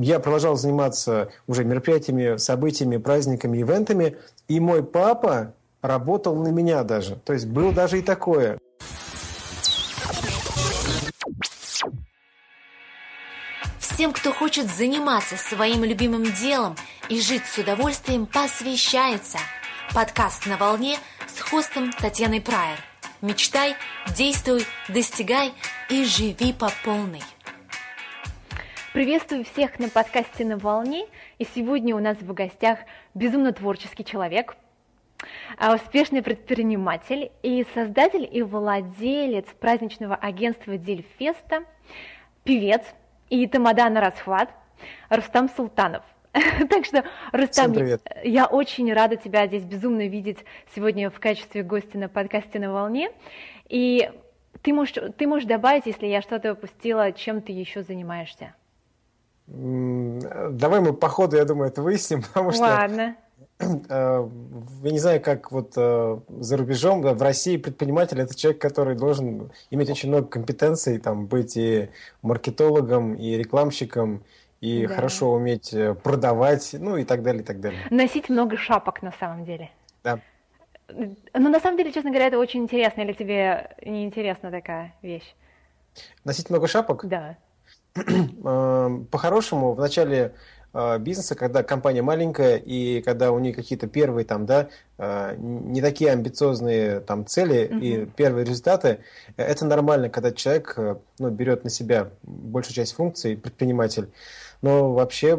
я продолжал заниматься уже мероприятиями, событиями, праздниками, ивентами, и мой папа работал на меня даже. То есть было даже и такое. Всем, кто хочет заниматься своим любимым делом и жить с удовольствием, посвящается подкаст «На волне» с хостом Татьяной Прайер. Мечтай, действуй, достигай и живи по полной. Приветствую всех на подкасте «На волне». И сегодня у нас в гостях безумно творческий человек, а, успешный предприниматель и создатель и владелец праздничного агентства Дельфеста, певец и тамада на расхват Рустам Султанов. Так что, Рустам, я очень рада тебя здесь безумно видеть сегодня в качестве гостя на подкасте «На волне». И ты можешь, ты можешь добавить, если я что-то упустила, чем ты еще занимаешься? Давай мы по ходу, я думаю, это выясним, потому что... Ладно. Э, я не знаю, как вот э, за рубежом, в России предприниматель это человек, который должен иметь очень много компетенций, там, быть и маркетологом, и рекламщиком, и да. хорошо уметь э, продавать, ну и так далее, и так далее. Носить много шапок на самом деле. Да. Но на самом деле, честно говоря, это очень интересно, или тебе не интересна такая вещь? Носить много шапок? Да. Эм, по-хорошему, в начале э, бизнеса, когда компания маленькая и когда у нее какие-то первые там, да, э, не такие амбициозные там цели uh-huh. и первые результаты, это нормально, когда человек э, ну, берет на себя большую часть функций, предприниматель. Но вообще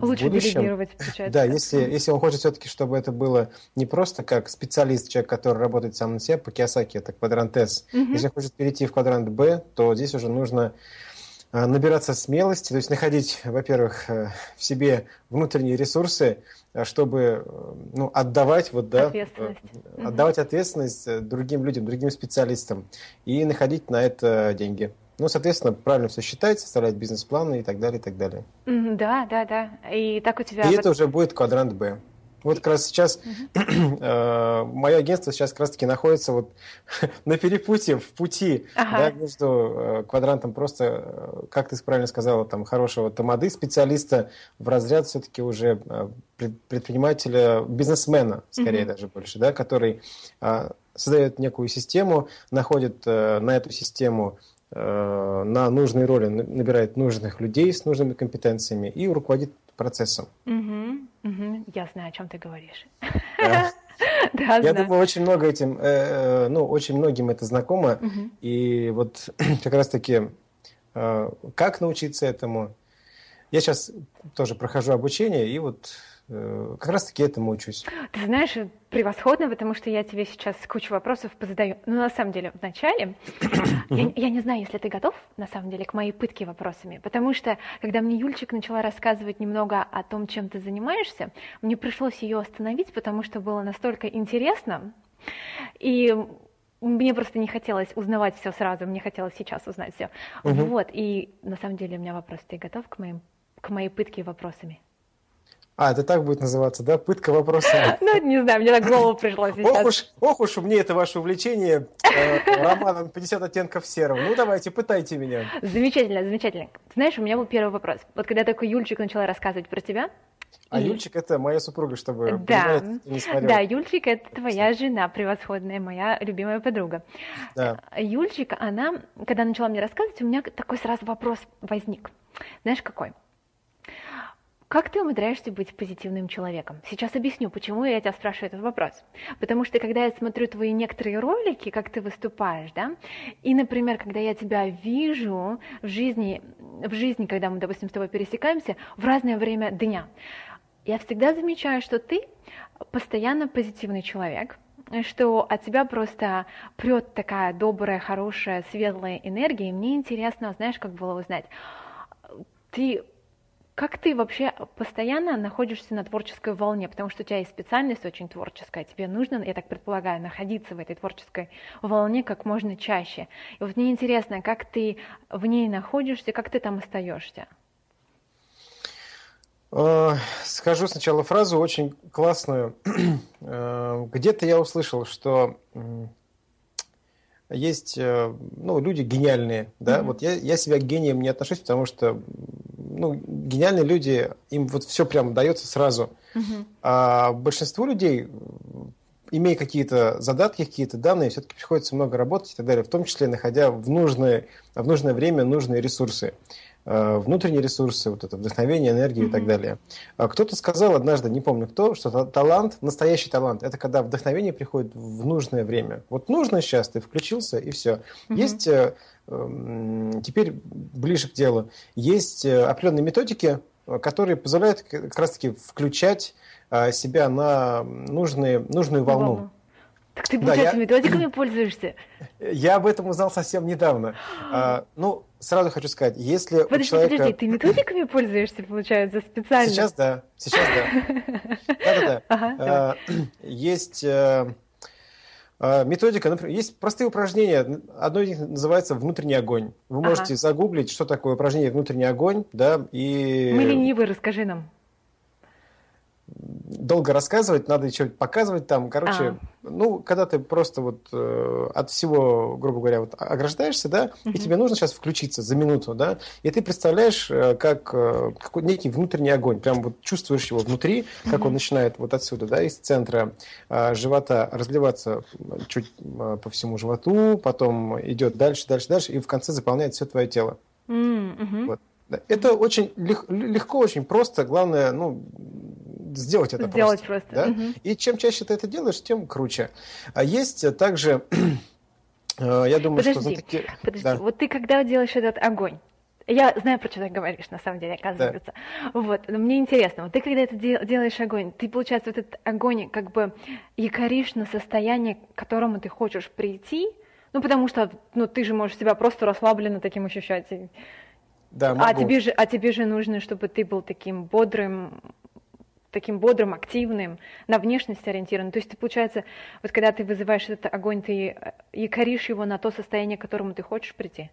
Лучше в будущем, делегировать, получается. Да, если, если он хочет все-таки, чтобы это было не просто как специалист, человек, который работает сам на себе, по Киосаки, это квадрант S. Uh-huh. Если он хочет перейти в квадрант B, то здесь уже нужно набираться смелости, то есть находить, во-первых, э, в себе внутренние ресурсы, э, чтобы ну, отдавать, вот, да, ответственность. отдавать ответственность другим людям, другим специалистам и находить на это деньги. Ну, соответственно, правильно все считать, составлять бизнес-планы и так далее, и так далее. Да, да, да. И так у тебя... И это уже будет квадрант Б. Вот как раз сейчас uh мое агентство сейчас как раз таки находится вот на перепутье, в пути ага. да, между э, квадрантом просто, э, как ты правильно сказала, там хорошего тамады, специалиста в разряд все-таки уже предпринимателя, бизнесмена, скорее uh даже больше, да, который создает некую систему, находит на эту систему на нужные роли, набирает нужных людей с нужными компетенциями и руководит процессом. Угу. Угу, я знаю, о чем ты говоришь. Да. Да, я знаю. думаю, очень много этим, э, э, ну, очень многим это знакомо. Угу. И вот как раз-таки, э, как научиться этому? Я сейчас тоже прохожу обучение, и вот как раз-таки этому учусь. Ты знаешь, превосходно, потому что я тебе сейчас кучу вопросов позадаю. Ну, на самом деле, вначале, я, я не знаю, если ты готов, на самом деле, к моей пытке вопросами, потому что, когда мне Юльчик начала рассказывать немного о том, чем ты занимаешься, мне пришлось ее остановить, потому что было настолько интересно, и мне просто не хотелось узнавать все сразу, мне хотелось сейчас узнать все. Угу. Вот, и на самом деле у меня вопрос, ты готов к, моим, к моей пытке вопросами? А, это так будет называться, да? Пытка вопросами. Ну, не знаю, мне так в голову пришло сейчас. Ох уж, ох уж мне это ваше увлечение э, романом «50 оттенков серого». Ну, давайте, пытайте меня. Замечательно, замечательно. Знаешь, у меня был первый вопрос. Вот когда такой Юльчик начала рассказывать про тебя, а и... Юльчик это моя супруга, чтобы да. не смотрел. Да, Юльчик это твоя жена превосходная, моя любимая подруга. Да. Юльчик, она, когда начала мне рассказывать, у меня такой сразу вопрос возник. Знаешь, какой? Как ты умудряешься быть позитивным человеком? Сейчас объясню, почему я тебя спрашиваю этот вопрос. Потому что когда я смотрю твои некоторые ролики, как ты выступаешь, да, и, например, когда я тебя вижу в жизни, в жизни, когда мы, допустим, с тобой пересекаемся, в разное время дня, я всегда замечаю, что ты постоянно позитивный человек, что от тебя просто прет такая добрая, хорошая, светлая энергия, и мне интересно, знаешь, как было узнать, ты как ты вообще постоянно находишься на творческой волне, потому что у тебя есть специальность очень творческая, тебе нужно, я так предполагаю, находиться в этой творческой волне как можно чаще. И вот мне интересно, как ты в ней находишься, как ты там остаешься? Э, скажу сначала фразу очень классную. Э, где-то я услышал, что есть э, ну, люди гениальные, да, mm-hmm. вот я, я себя к гением не отношусь, потому что ну, гениальные люди, им вот все прям дается сразу. А большинству людей, имея какие-то задатки, какие-то данные, все-таки приходится много работать и так далее, в том числе находя в нужное, в нужное время нужные ресурсы. Э, внутренние ресурсы, вот это вдохновение, энергию mm-hmm. и так далее. А кто-то сказал однажды, не помню кто, что талант, настоящий талант, это когда вдохновение приходит в нужное время. Вот нужно сейчас, ты включился и все. Mm-hmm. Есть э, теперь ближе к делу. Есть э, определенные методики, которые позволяют как раз-таки включать себя на нужные, нужную волну. волну. Так ты, получается, да, я... методиками пользуешься? Я об этом узнал совсем недавно. а, ну, сразу хочу сказать, если подожди, у человека... Подожди, ты методиками пользуешься, получается, специально? Сейчас да, сейчас да. Да-да-да. А, есть э, методика, например, есть простые упражнения. Одно из них называется внутренний огонь. Вы можете загуглить, что такое упражнение внутренний огонь, да, и... Мы ленивы, расскажи нам долго рассказывать, надо еще показывать там. Короче, а. ну, когда ты просто вот э, от всего, грубо говоря, вот ограждаешься, да, угу. и тебе нужно сейчас включиться за минуту, да, и ты представляешь, э, как э, какой некий внутренний огонь, прям вот чувствуешь его внутри, как угу. он начинает вот отсюда, да, из центра э, живота разливаться чуть э, по всему животу, потом идет дальше, дальше, дальше, и в конце заполняет все твое тело. Угу. Вот. Это очень легко, очень просто. Главное, ну, сделать это сделать просто. просто. Да? Угу. И чем чаще ты это делаешь, тем круче. А есть также, э, я думаю, подожди, что за такие... Подожди, да. вот ты когда делаешь этот огонь, я знаю, про что ты говоришь, на самом деле, оказывается. Да. Вот, но мне интересно, вот ты когда это делаешь огонь, ты, получается, вот этот огонь как бы якоришь на состояние, к которому ты хочешь прийти, ну, потому что, ну, ты же можешь себя просто расслабленно таким ощущать. Да, могу. А тебе же, а тебе же нужно, чтобы ты был таким бодрым, таким бодрым, активным, на внешность ориентированным. То есть ты, получается, вот когда ты вызываешь этот огонь, ты э, якоришь его на то состояние, к которому ты хочешь прийти?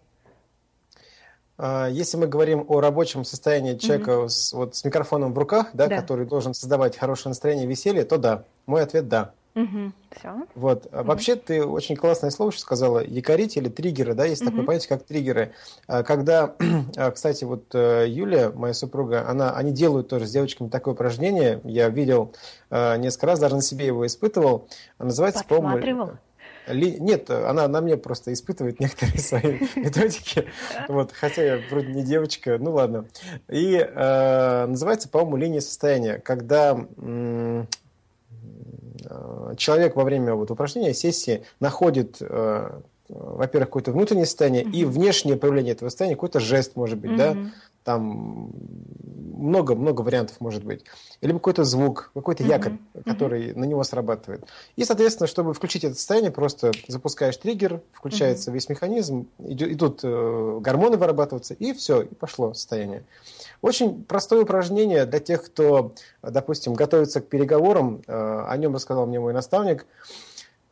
А, если мы говорим о рабочем состоянии человека mm-hmm. с, вот, с микрофоном в руках, да, да. который должен создавать хорошее настроение, веселье, то да. Мой ответ – да. Угу, все. Вот. Угу. Вообще ты очень классное слово что сказала. Якорить или триггеры, да, есть угу. такое понятие, как триггеры. А, когда, а, кстати, вот э, Юля, моя супруга, она, они делают тоже с девочками такое упражнение. Я видел э, несколько раз, даже на себе его испытывал. Называется, по-моему... Ли... Нет, она на мне просто испытывает некоторые свои методики. Вот, хотя я вроде не девочка, ну ладно. И э, называется, по-моему, линия состояния, когда человек во время вот упражнения, сессии находит, э, во-первых, какое-то внутреннее состояние mm-hmm. и внешнее проявление этого состояния, какой-то жест, может быть, mm-hmm. да, там много-много вариантов может быть. Или какой-то звук, какой-то mm-hmm. якорь, который mm-hmm. на него срабатывает. И, соответственно, чтобы включить это состояние, просто запускаешь триггер, включается mm-hmm. весь механизм, идут э, гормоны вырабатываться, и все, и пошло состояние. Очень простое упражнение для тех, кто, допустим, готовится к переговорам. Э, о нем рассказал мне мой наставник, э,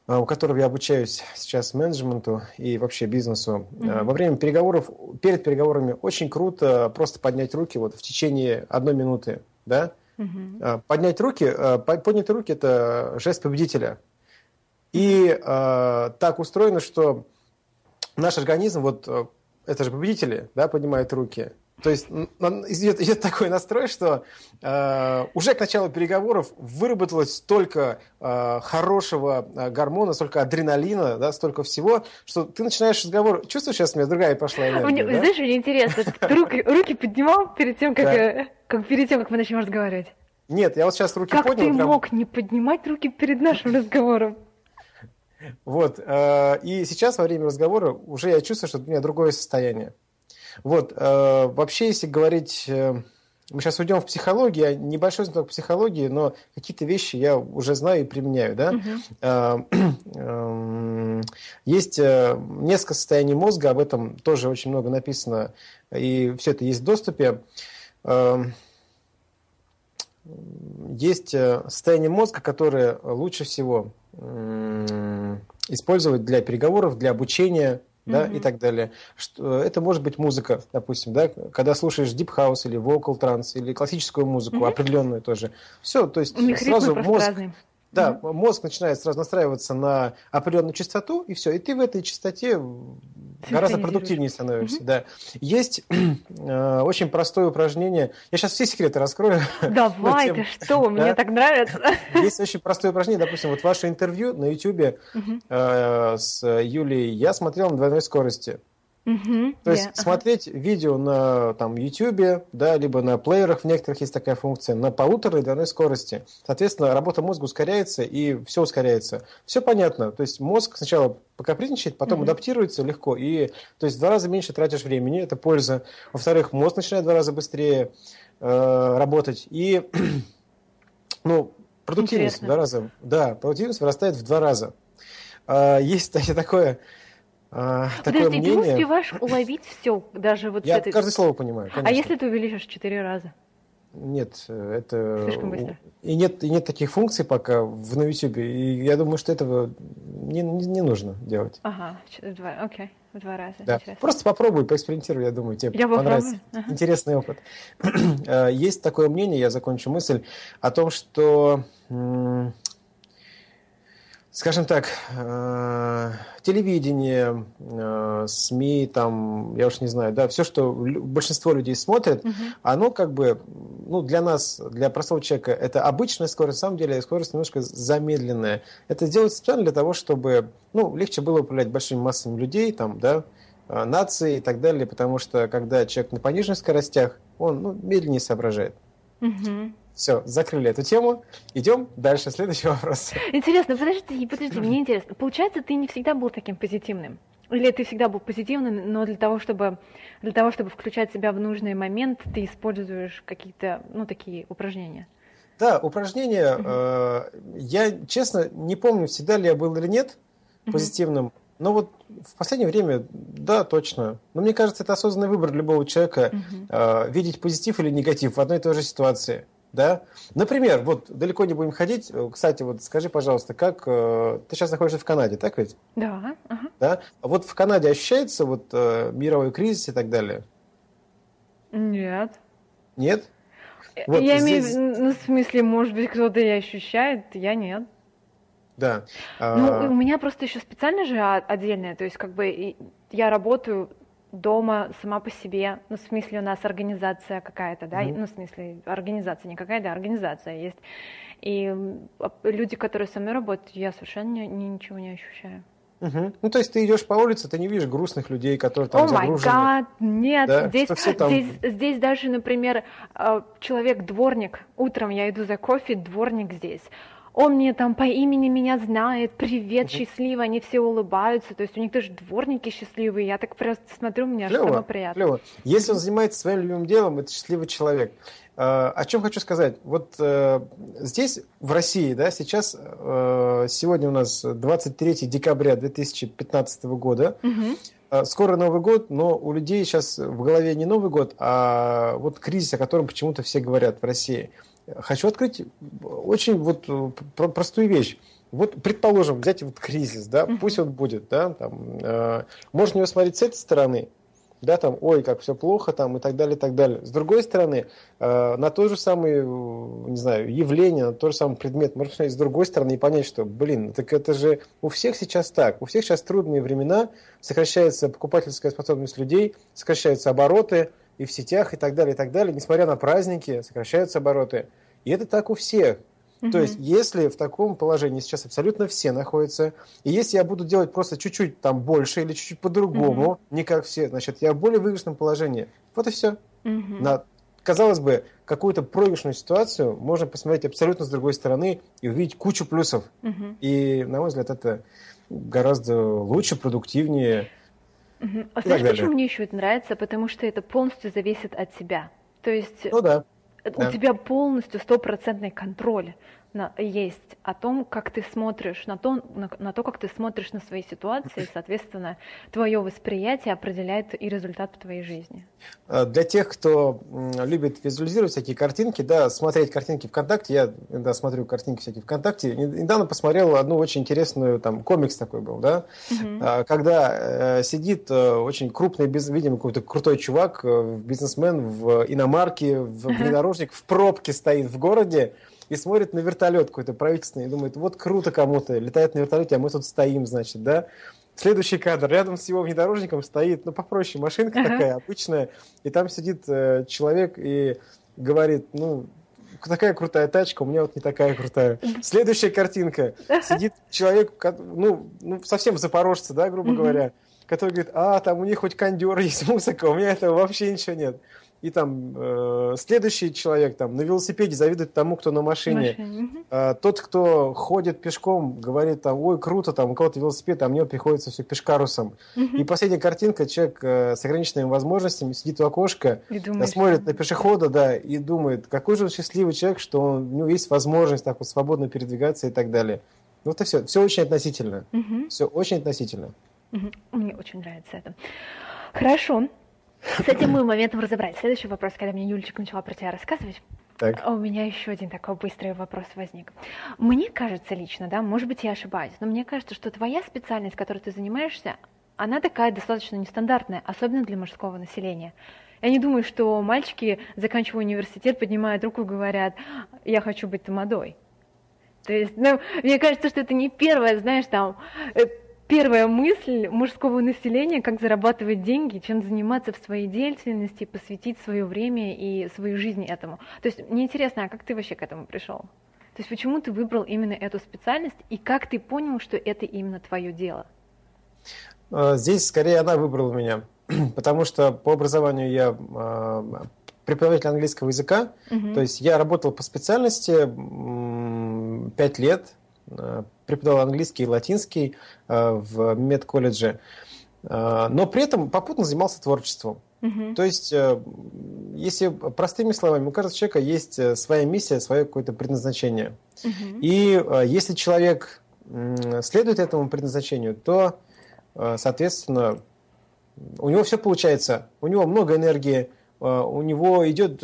у которого я обучаюсь сейчас менеджменту и вообще бизнесу. Mm-hmm. Во время переговоров, перед переговорами очень круто просто поднять руки вот в течение одной минуты, да? Mm-hmm. Поднять руки, поднятые руки – это жест победителя. И э, так устроено, что наш организм, вот это же победители, да, поднимают руки – то есть идет, идет такой настрой, что э, уже к началу переговоров выработалось столько э, хорошего э, гормона, столько адреналина, да, столько всего, что ты начинаешь разговор. Чувствуешь, сейчас у меня другая пошла энергия, мне, да? Знаешь, мне интересно, ты руки, руки поднимал перед тем, как, да. как, перед тем, как мы начнем разговаривать? Нет, я вот сейчас руки как поднял. Как ты прям... мог не поднимать руки перед нашим разговором? Вот, э, и сейчас во время разговора уже я чувствую, что у меня другое состояние. Вот, э, вообще, если говорить, э, мы сейчас уйдем в психологию, я небольшой знаток психологии, но какие-то вещи я уже знаю и применяю, да. Э, есть э, несколько состояний мозга, об этом тоже очень много написано, и все это есть в доступе. Э, есть э, состояние мозга, которое лучше всего использовать для переговоров, для обучения, да, mm-hmm. и так далее. Что, это может быть музыка, допустим, да, когда слушаешь deep house или vocal trance или классическую музыку, mm-hmm. определенную тоже. Все, то есть У них сразу мозг, разные. Да, mm-hmm. мозг начинает сразу настраиваться на определенную частоту, и все. И ты в этой частоте гораздо продуктивнее становишься. Mm-hmm. Да. Есть э, очень простое упражнение. Я сейчас все секреты раскрою. Давай, ты что, мне так нравится. Есть очень простое упражнение. Допустим, вот ваше интервью на YouTube э, с Юлией я смотрел на двойной скорости. Mm-hmm, То есть yeah, смотреть uh-huh. видео на там, YouTube, да, либо на плеерах, в некоторых есть такая функция, на полуторной двойной скорости. Соответственно, работа мозга ускоряется и все ускоряется. Все понятно. То есть мозг сначала покапризничает, потом mm-hmm. адаптируется легко. И, то есть в два раза меньше тратишь времени, это польза. Во-вторых, мозг начинает в два раза быстрее э, работать. И ну, продуктивность Интересно. в два раза. Да, продуктивность вырастает в два раза. Э, есть такое а, такое Подожди, мнение... ты успеваешь уловить все, даже вот Я этой... каждое слово понимаю, конечно. А если ты увеличишь четыре раза? Нет, это... Слишком быстро. И нет, и нет таких функций пока в, на YouTube. И я думаю, что этого не, не, не нужно делать. Ага, два, окей, в два раза. Да. Просто попробуй, поэкспериментируй, я думаю, тебе я понравится. Ага. Интересный опыт. Э, есть такое мнение, я закончу мысль, о том, что скажем так, э, телевидение, э, СМИ, там, я уж не знаю, да, все, что большинство людей смотрят, угу. оно как бы, ну, для нас, для простого человека, это обычная скорость, на самом деле скорость немножко замедленная. Это делается специально для того, чтобы, ну, легче было управлять большими массами людей, там, да, э, нации и так далее, потому что когда человек на пониженных скоростях, он, ну, медленнее соображает. Угу. Все, закрыли эту тему. Идем дальше. Следующий вопрос. Интересно, подожди, подожди, мне интересно. Получается, ты не всегда был таким позитивным? Или ты всегда был позитивным, но для того, чтобы, для того, чтобы включать себя в нужный момент, ты используешь какие-то, ну, такие упражнения? Да, упражнения. Э, я, честно, не помню, всегда ли я был или нет позитивным. Но вот в последнее время, да, точно. Но мне кажется, это осознанный выбор любого человека э, видеть позитив или негатив в одной и той же ситуации да? Например, вот далеко не будем ходить. Кстати, вот скажи, пожалуйста, как э, ты сейчас находишься в Канаде, так ведь? Да. Ага. Да. А вот в Канаде ощущается вот э, мировой кризис и так далее? Нет. Нет? Вот я здесь... имею, ну, в смысле, может быть, кто-то и ощущает, я нет. Да. Ну, а... у меня просто еще специально же отдельное, то есть как бы я работаю дома сама по себе, ну, в смысле, у нас организация какая-то, да, mm-hmm. ну, в смысле, организация не какая-то, организация есть. И люди, которые со мной работают, я совершенно не, ничего не ощущаю. Угу. Ну, то есть ты идешь по улице, ты не видишь грустных людей, которые там oh загружены. God, нет, да? здесь, там... здесь, здесь даже, например, э, человек-дворник, утром я иду за кофе, дворник здесь, он мне там по имени меня знает, привет, счастливо, они все улыбаются, то есть у них даже дворники счастливые, я так просто смотрю, мне клево, самое приятно. Клево. Если он занимается своим любимым делом, это счастливый человек. Uh, о чем хочу сказать? Вот uh, здесь, в России, да, сейчас, uh, сегодня у нас 23 декабря 2015 года, угу. скоро Новый год, но у людей сейчас в голове не Новый год, а вот кризис, о котором почему-то все говорят в России – хочу открыть очень вот э, простую вещь. Вот, предположим, взять вот кризис, да, пусть он будет, да, там, э, можно его смотреть с этой стороны, да, там, ой, как все плохо, там, и так далее, и так далее. С другой стороны, э, на то же самое, не знаю, явление, на тот же самый предмет, можно смотреть с другой стороны и понять, что, блин, так это же у всех сейчас так, у всех сейчас трудные времена, сокращается покупательская способность людей, сокращаются обороты, и в сетях и так далее, и так далее, несмотря на праздники, сокращаются обороты. И это так у всех. Угу. То есть, если в таком положении сейчас абсолютно все находятся, и если я буду делать просто чуть-чуть там больше или чуть-чуть по-другому, угу. не как все, значит, я в более выигрышном положении. Вот и все. Угу. На, казалось бы, какую-то проигрышную ситуацию можно посмотреть абсолютно с другой стороны и увидеть кучу плюсов. Угу. И, на мой взгляд, это гораздо лучше, продуктивнее. Угу. А знаешь, почему мне еще это нравится? Потому что это полностью зависит от тебя. То есть ну, да. у тебя полностью стопроцентный контроль есть о том, как ты смотришь, на то, на, на то, как ты смотришь на свои ситуации, и, соответственно, твое восприятие определяет и результат в твоей жизни. А, для тех, кто любит визуализировать всякие картинки, да, смотреть картинки ВКонтакте, я иногда смотрю картинки всякие ВКонтакте, недавно посмотрел одну очень интересную, там, комикс такой был, да, угу. когда э, сидит э, очень крупный, видимо, какой-то крутой чувак, э, бизнесмен в иномарке, в внедорожник, в пробке стоит в городе, и смотрит на вертолет какой-то правительственный, и думает, вот круто кому-то, летает на вертолете, а мы тут стоим, значит, да. Следующий кадр. Рядом с его внедорожником стоит, ну, попроще, машинка uh-huh. такая обычная, и там сидит э, человек и говорит, ну, такая крутая тачка, у меня вот не такая крутая. Следующая картинка. Сидит человек, ну, ну совсем запорожцы, да, грубо говоря, который говорит, а, там у них хоть кондер есть, музыка, у меня этого вообще ничего нет и там э, следующий человек там на велосипеде завидует тому, кто на машине. машине. Э, тот, кто ходит пешком, говорит там, ой, круто, там у кого-то велосипед, а мне приходится все пешкарусом. Угу. И последняя картинка, человек э, с ограниченными возможностями сидит у окошка, думаешь, смотрит что... на пешехода, да, и думает, какой же он счастливый человек, что он, у него есть возможность так вот свободно передвигаться и так далее. Ну, это все. Все очень относительно. Угу. Все очень относительно. Угу. Мне очень нравится это. Хорошо. С этим мы моментом разобрались. Следующий вопрос, когда мне Юлечка начала про тебя рассказывать. Так. А у меня еще один такой быстрый вопрос возник. Мне кажется лично, да, может быть, я ошибаюсь, но мне кажется, что твоя специальность, которой ты занимаешься, она такая достаточно нестандартная, особенно для мужского населения. Я не думаю, что мальчики, заканчивая университет, поднимают руку и говорят, я хочу быть тамадой. То есть, ну, мне кажется, что это не первое, знаешь, там, э, первая мысль мужского населения, как зарабатывать деньги, чем заниматься в своей деятельности, посвятить свое время и свою жизнь этому. То есть мне интересно, а как ты вообще к этому пришел? То есть почему ты выбрал именно эту специальность и как ты понял, что это именно твое дело? А, здесь скорее она выбрала меня, потому что по образованию я а, преподаватель английского языка, угу. то есть я работал по специальности пять лет, а, преподавал английский и латинский э, в медколледже, э, но при этом попутно занимался творчеством. Uh-huh. То есть, э, если простыми словами, у каждого человека есть своя миссия, свое какое-то предназначение. Uh-huh. И если человек следует этому предназначению, то, соответственно, у него все получается. У него много энергии, у него идет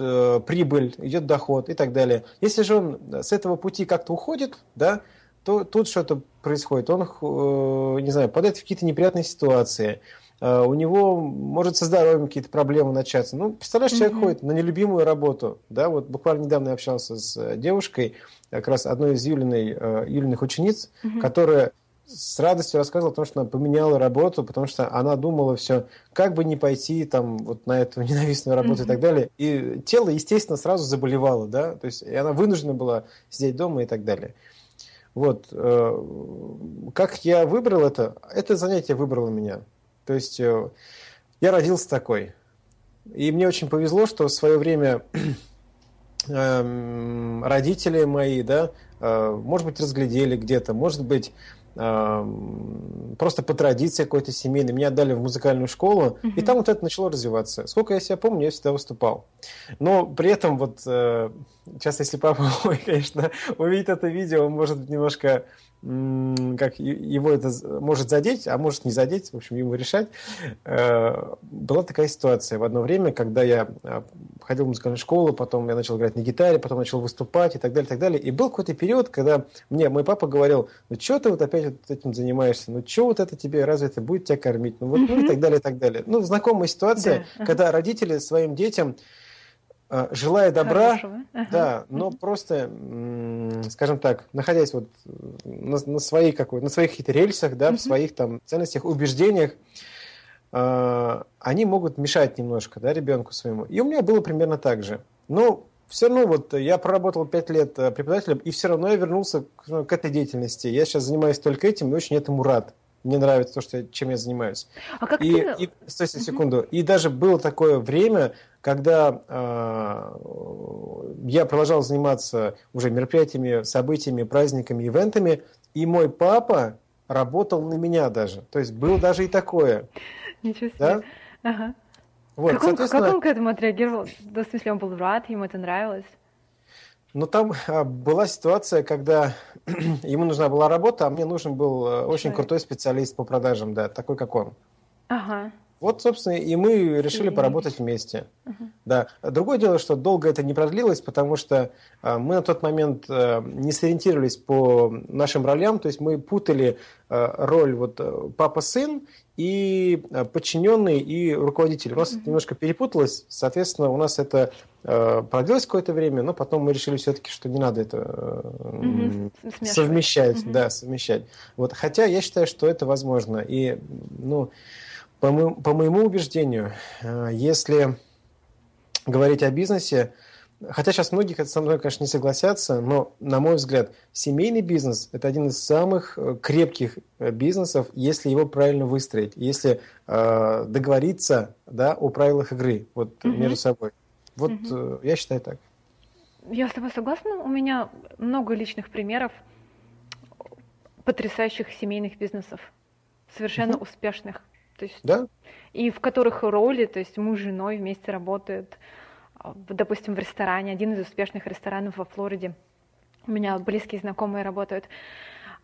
прибыль, идет доход и так далее. Если же он с этого пути как-то уходит, да, то тут что-то происходит. Он, э, не знаю, попадает в какие-то неприятные ситуации. Э, у него может со здоровьем какие-то проблемы начаться. Ну, представляешь, человек mm-hmm. ходит на нелюбимую работу. Да, вот буквально недавно я общался с э, девушкой, как раз одной из Юлиной, Юлиных учениц, mm-hmm. которая с радостью рассказывала о том, что она поменяла работу, потому что она думала все, как бы не пойти там вот на эту ненавистную работу mm-hmm. и так далее. И тело, естественно, сразу заболевало, да, то есть и она вынуждена была сидеть дома и так далее. Вот. Э, как я выбрал это? Это занятие выбрало меня. То есть э, я родился такой. И мне очень повезло, что в свое время эм, родители мои, да, э, может быть, разглядели где-то, может быть, просто по традиции какой-то семейной. Меня отдали в музыкальную школу, uh-huh. и там вот это начало развиваться. Сколько я себя помню, я всегда выступал. Но при этом вот сейчас, если папа мой, конечно, увидит это видео, он может немножко как его это может задеть, а может не задеть, в общем, ему решать. Э, была такая ситуация в одно время, когда я э, ходил в музыкальную школу, потом я начал играть на гитаре, потом начал выступать и так далее, и так далее. И был какой-то период, когда мне мой папа говорил, ну что ты вот опять вот этим занимаешься, ну что вот это тебе, разве это будет тебя кормить, ну вот, ну и так далее, и так далее. Ну, знакомая ситуация, да. когда родители своим детям а, желая добра, ага. да, но просто, скажем так, находясь вот на, на своей какой, на своих каких-то рельсах, да, в своих там ценностях, убеждениях, э, они могут мешать немножко, да, ребенку своему. И у меня было примерно так же. Но все равно вот я проработал пять лет э, преподавателем, и все равно я вернулся к, ну, к этой деятельности. Я сейчас занимаюсь только этим и очень этому рад. Мне нравится то, что, чем я занимаюсь. А как и, ты... и, стойте секунду. Угу. И даже было такое время, когда э, я продолжал заниматься уже мероприятиями, событиями, праздниками, ивентами, и мой папа работал на меня даже. То есть было даже и такое. Ничего себе. Да? Ага. Вот, как, он, соответственно... как он к этому отреагировал? В смысле, он был рад, ему это нравилось? Ну, там а, была ситуация, когда ему нужна была работа, а мне нужен был а, очень крутой специалист по продажам, да, такой, как он. Ага. Вот, собственно, и мы решили поработать вместе. Uh-huh. Да. Другое дело, что долго это не продлилось, потому что э, мы на тот момент э, не сориентировались по нашим ролям, то есть мы путали э, роль вот папа-сын и подчиненный и руководитель. У нас uh-huh. немножко перепуталось, соответственно, у нас это продлилось какое-то время, но потом мы решили все-таки, что не надо это uh-huh. совмещать, да, совмещать. Вот, хотя я считаю, что это возможно. И, ну, по, мо по моему убеждению, э, если говорить о бизнесе, хотя сейчас многие со мной, конечно, не согласятся, но, на мой взгляд, семейный бизнес – это один из самых э, крепких э, бизнесов, если его правильно выстроить, если э, договориться да, о правилах игры вот, угу. между собой. Вот угу. я считаю так. Я с тобой согласна. У меня много личных примеров потрясающих семейных бизнесов, совершенно угу. успешных. То есть, да? И в которых роли, то есть муж с женой вместе работают, а, допустим, в ресторане, один из успешных ресторанов во Флориде. У меня близкие знакомые работают.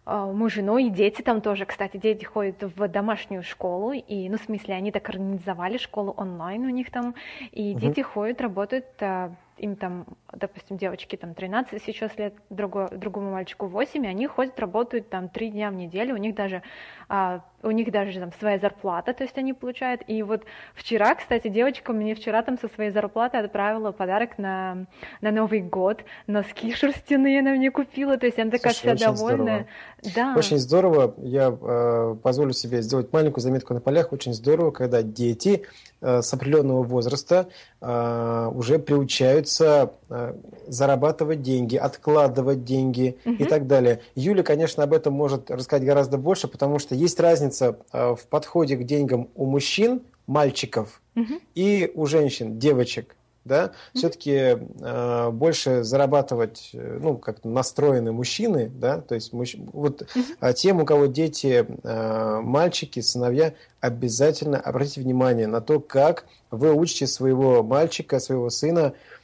А, муж с женой и дети там тоже, кстати, дети ходят в домашнюю школу, и, ну, в смысле, они так организовали школу онлайн у них там, и угу. дети ходят, работают а, им там, допустим, девочки там 13 сейчас лет, другой, другому мальчику 8, и они ходят, работают там 3 дня в неделю, у них даже, а, у них даже там своя зарплата, то есть они получают. И вот вчера, кстати, девочка мне вчера там со своей зарплаты отправила подарок на, на Новый год, носки шерстяные она мне купила, то есть она такая Слушай, вся довольная. Здорово. Да. Очень здорово, я э, позволю себе сделать маленькую заметку на полях, очень здорово, когда дети Э, с определенного возраста э, уже приучаются э, зарабатывать деньги, откладывать деньги угу. и так далее. Юля, конечно, об этом может рассказать гораздо больше, потому что есть разница в подходе к деньгам у мужчин, мальчиков, угу. и у женщин, девочек да, mm-hmm. все-таки э, больше зарабатывать, э, ну, как настроены мужчины, да, то есть мужч... вот mm-hmm. тем, у кого дети, э, мальчики, сыновья, обязательно обратите внимание на то, как вы учите своего мальчика, своего сына э,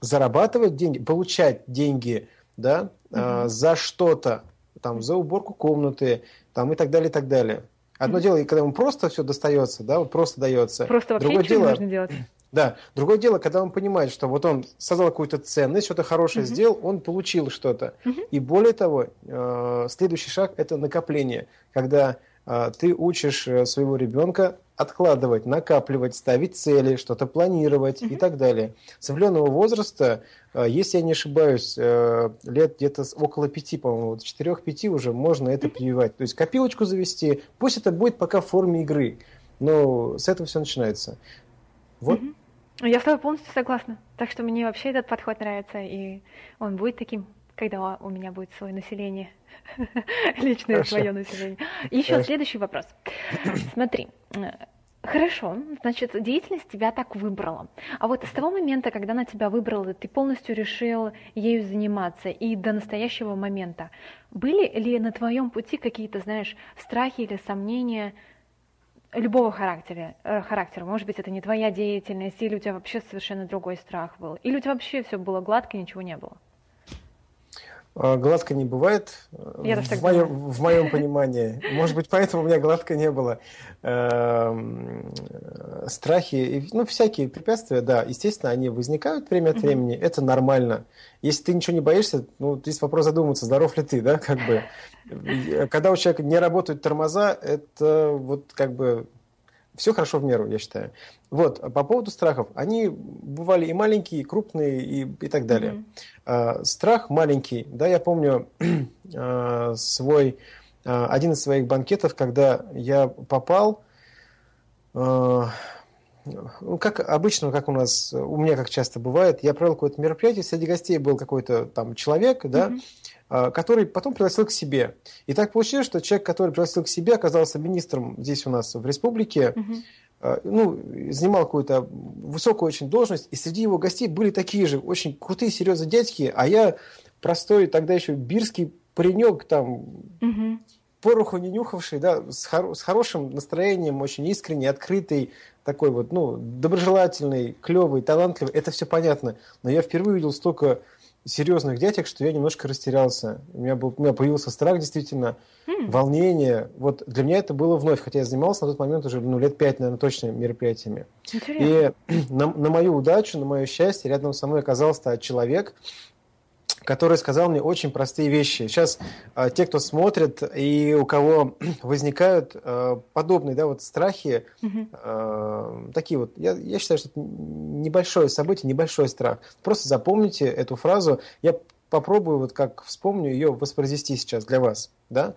зарабатывать деньги, получать деньги, да, mm-hmm. э, за что-то, там, за уборку комнаты, там, и так далее, и так далее. Одно mm-hmm. дело, когда ему просто все достается, да, вот просто дается. Просто вообще Другое дело, нужно делать. Да. Другое дело, когда он понимает, что вот он создал какую-то ценность, что-то хорошее угу. сделал, он получил что-то. Угу. И более того, э, следующий шаг – это накопление, когда э, ты учишь э, своего ребенка откладывать, накапливать, ставить цели, что-то планировать угу. и так далее. С определенного возраста, если я не ошибаюсь, лет где-то около пяти, по-моему, вот четырех-пяти уже можно это прививать. То есть копилочку завести, пусть это будет пока в форме игры, но с этого все начинается. Вот. Угу. Я с тобой полностью согласна. Так что мне вообще этот подход нравится, и он будет таким, когда у меня будет свое население, личное свое население. Еще следующий вопрос. Смотри, Хорошо, значит, деятельность тебя так выбрала. А вот с того момента, когда она тебя выбрала, ты полностью решил ею заниматься, и до настоящего момента, были ли на твоем пути какие-то, знаешь, страхи или сомнения, любого характера, э, характера. Может быть, это не твоя деятельность, или у тебя вообще совершенно другой страх был, или у тебя вообще все было гладко, ничего не было. А, гладко не бывает, Я в, моем, в моем понимании. Может быть, поэтому у меня гладко не было. Эм, страхи, ну, всякие препятствия, да, естественно, они возникают время от времени, это нормально. Если ты ничего не боишься, ну, здесь вопрос задуматься, здоров ли ты, да, как бы. Когда у человека не работают тормоза, это вот как бы все хорошо в меру, я считаю. Вот, по поводу страхов. Они бывали и маленькие, и крупные, и, и так далее. Mm-hmm. А, страх маленький. Да, я помню а, свой, а, один из своих банкетов, когда я попал, а, ну, как обычно, как у нас, у меня как часто бывает, я провел какое-то мероприятие, среди гостей был какой-то там человек, да, mm-hmm который потом пригласил к себе. И так получилось, что человек, который пригласил к себе, оказался министром здесь у нас в республике, mm-hmm. Ну, занимал какую-то высокую очень должность, и среди его гостей были такие же очень крутые, серьезные дядьки, а я простой тогда еще бирский паренек, там, угу. Пороху не нюхавший, да, с, хор- с хорошим настроением, очень искренний, открытый, такой вот, ну, доброжелательный, клевый, талантливый, это все понятно. Но я впервые увидел столько серьезных дядек, что я немножко растерялся. У меня, был, у меня появился страх, действительно, mm. волнение. Вот для меня это было вновь, хотя я занимался на тот момент уже ну, лет пять, наверное, точно мероприятиями. Интересно. И на, на мою удачу, на мое счастье, рядом со мной оказался человек, который сказал мне очень простые вещи. Сейчас э, те, кто смотрит и у кого возникают э, подобные да, вот страхи, э, такие вот, я, я считаю, что это небольшое событие, небольшой страх. Просто запомните эту фразу. Я попробую, вот как вспомню ее, воспроизвести сейчас для вас. Да?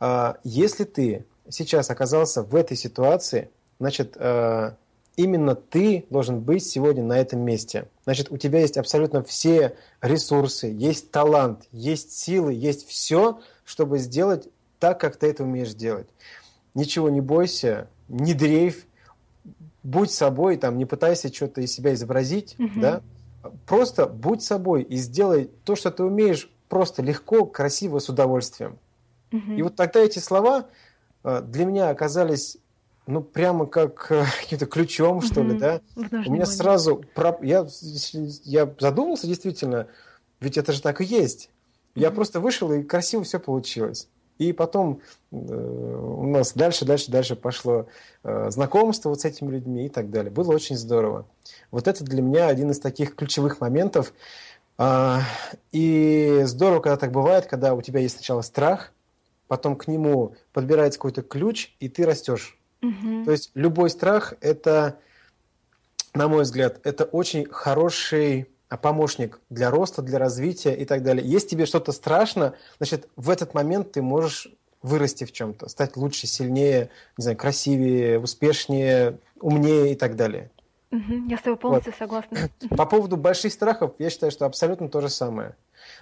Э, если ты сейчас оказался в этой ситуации, значит, э, именно ты должен быть сегодня на этом месте. Значит, у тебя есть абсолютно все ресурсы, есть талант, есть силы, есть все, чтобы сделать так, как ты это умеешь делать. Ничего не бойся, не дрейф, будь собой, там, не пытайся что-то из себя изобразить, угу. да, просто будь собой и сделай то, что ты умеешь, просто легко, красиво, с удовольствием. Угу. И вот тогда эти слова э, для меня оказались ну, прямо как э, каким-то ключом, что ли, да. У меня сразу... Я, я задумался действительно, ведь это же так и есть. Я просто вышел, и красиво все получилось. И потом э, у нас дальше, дальше, дальше пошло э, знакомство вот с этими людьми и так далее. Было очень здорово. Вот это для меня один из таких ключевых моментов. Э, и здорово, когда так бывает, когда у тебя есть сначала страх, потом к нему подбирается какой-то ключ, и ты растешь. Угу. То есть любой страх это, на мой взгляд, это очень хороший помощник для роста, для развития и так далее. Если тебе что-то страшно, значит, в этот момент ты можешь вырасти в чем-то, стать лучше, сильнее, не знаю, красивее, успешнее, умнее и так далее. Угу, я с тобой полностью вот. согласна. По поводу больших страхов, я считаю, что абсолютно то же самое.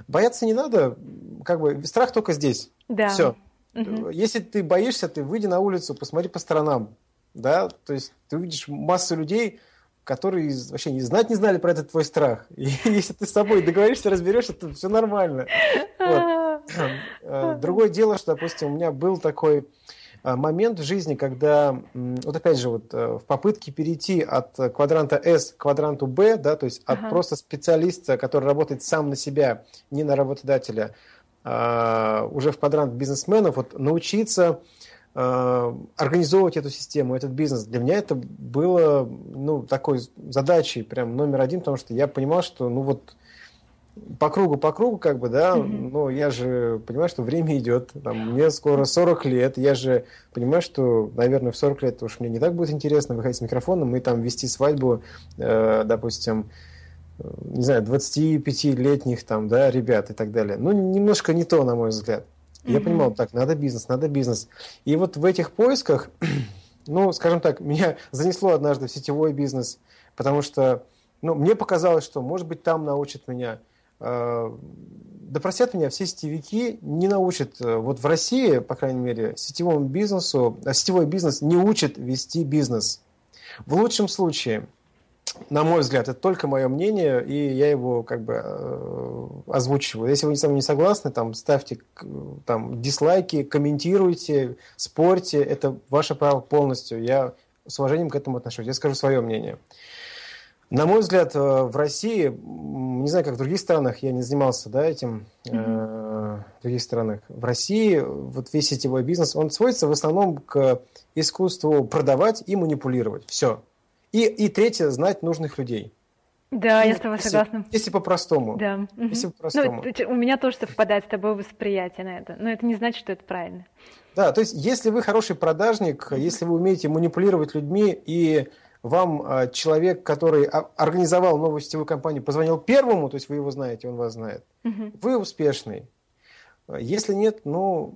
Бояться не надо, как бы страх только здесь. Да. Все. Угу. Если ты боишься, ты выйди на улицу, посмотри по сторонам. Да? То есть ты увидишь массу людей, которые вообще не знать не знали про этот твой страх. И если ты с собой договоришься, разберешься, то все нормально. Вот. Э, другое дело, что, допустим, у меня был такой э, момент в жизни, когда, вот опять же, вот в попытке перейти от квадранта S к квадранту B, да, то есть от ага. просто специалиста, который работает сам на себя, не на работодателя, уже в квадрант бизнесменов, вот научиться а, организовывать эту систему, этот бизнес. Для меня это было ну, такой задачей прям номер один, потому что я понимал, что ну вот по кругу, по кругу, как бы, да, mm-hmm. но я же понимаю, что время идет, там, мне скоро 40 лет, я же понимаю, что, наверное, в 40 лет уж мне не так будет интересно выходить с микрофоном и там вести свадьбу, э, допустим, не знаю, 25-летних там, да, ребят и так далее. Ну, немножко не то, на мой взгляд. Я mm-hmm. понимал, так, надо бизнес, надо бизнес. И вот в этих поисках, ну, скажем так, меня занесло однажды в сетевой бизнес, потому что, ну, мне показалось, что, может быть, там научат меня. Э, да просят меня все сетевики, не научат. Э, вот в России, по крайней мере, сетевому бизнесу, а сетевой бизнес не учит вести бизнес. В лучшем случае – на мой взгляд, это только мое мнение, и я его как бы э, озвучиваю. Если вы со мной не согласны, там ставьте там дизлайки, комментируйте, спорьте, это ваше право полностью. Я с уважением к этому отношусь. Я скажу свое мнение. На мой взгляд, э, в России, не знаю, как в других странах, я не занимался да, этим, mm-hmm. э, в других странах. В России вот весь сетевой бизнес, он сводится в основном к искусству продавать и манипулировать. Все. И, и третье, знать нужных людей. Да, я с тобой если, согласна. Если по-простому. Да. Если по-простому. Ну, у меня тоже совпадает с тобой восприятие на это. Но это не значит, что это правильно. Да, то есть если вы хороший продажник, если вы умеете манипулировать людьми, и вам э, человек, который организовал новую сетевую компанию, позвонил первому, то есть вы его знаете, он вас знает, угу. вы успешный. Если нет, ну,